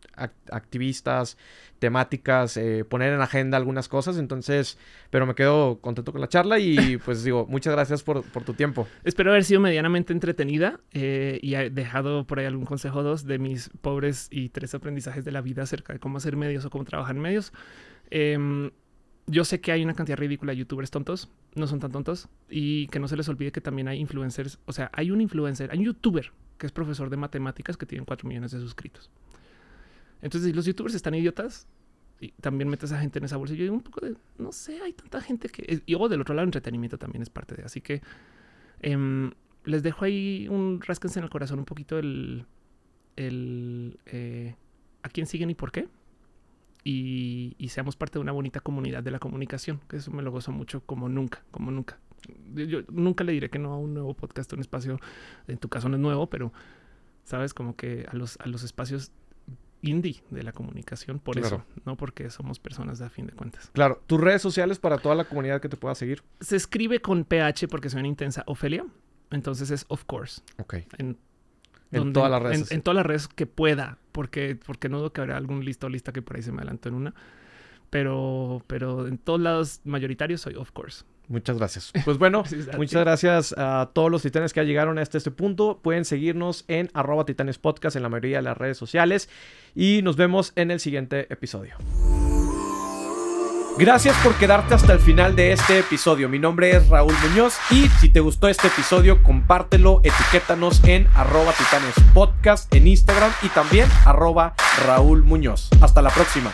A: activistas, temáticas, eh, poner en agenda algunas cosas. Entonces, pero me quedo contento con la charla y *laughs* pues digo, muchas gracias por, tu tiempo.
B: Espero haber sido medianamente entretenida eh, y he dejado por ahí algún consejo dos de mis pobres y tres aprendizajes de la vida acerca de cómo hacer medios o cómo trabajar en medios. Em, yo sé que hay una cantidad ridícula de youtubers tontos, no son tan tontos, y que no se les olvide que también hay influencers, o sea, hay un influencer, hay un youtuber que es profesor de matemáticas que tiene 4 millones de suscritos. Entonces, si los youtubers están idiotas, y también metes a gente en esa bolsa. Yo digo un poco de, no sé, hay tanta gente que... Y luego del otro lado, el entretenimiento también es parte de... Así que em, les dejo ahí un rasquense en el corazón un poquito el... el eh, a quién siguen y por qué. Y, y, seamos parte de una bonita comunidad de la comunicación, que eso me lo gozo mucho como nunca, como nunca. Yo nunca le diré que no a un nuevo podcast, un espacio, en tu caso no es nuevo, pero sabes, como que a los, a los espacios indie de la comunicación, por eso, no porque somos personas de a fin de cuentas.
A: Claro, tus redes sociales para toda la comunidad que te pueda seguir.
B: Se escribe con PH porque suena intensa Ofelia, entonces es of course.
A: Ok.
B: En,
A: todas las redes.
B: En, todas las redes que pueda, porque, porque no dudo que habrá algún listo o lista que por ahí se me adelantó en una. Pero, pero en todos lados mayoritarios soy of course.
A: Muchas gracias. *laughs* Pues bueno, muchas gracias a todos los titanes que ya llegaron hasta este punto. Pueden seguirnos en arroba titanes podcast en la mayoría de las redes sociales y nos vemos en el siguiente episodio. Gracias por quedarte hasta el final de este episodio. Mi nombre es Raúl Muñoz y si te gustó este episodio, compártelo, etiquétanos en arroba titanes podcast en Instagram y también arroba Raúl Muñoz. Hasta la próxima.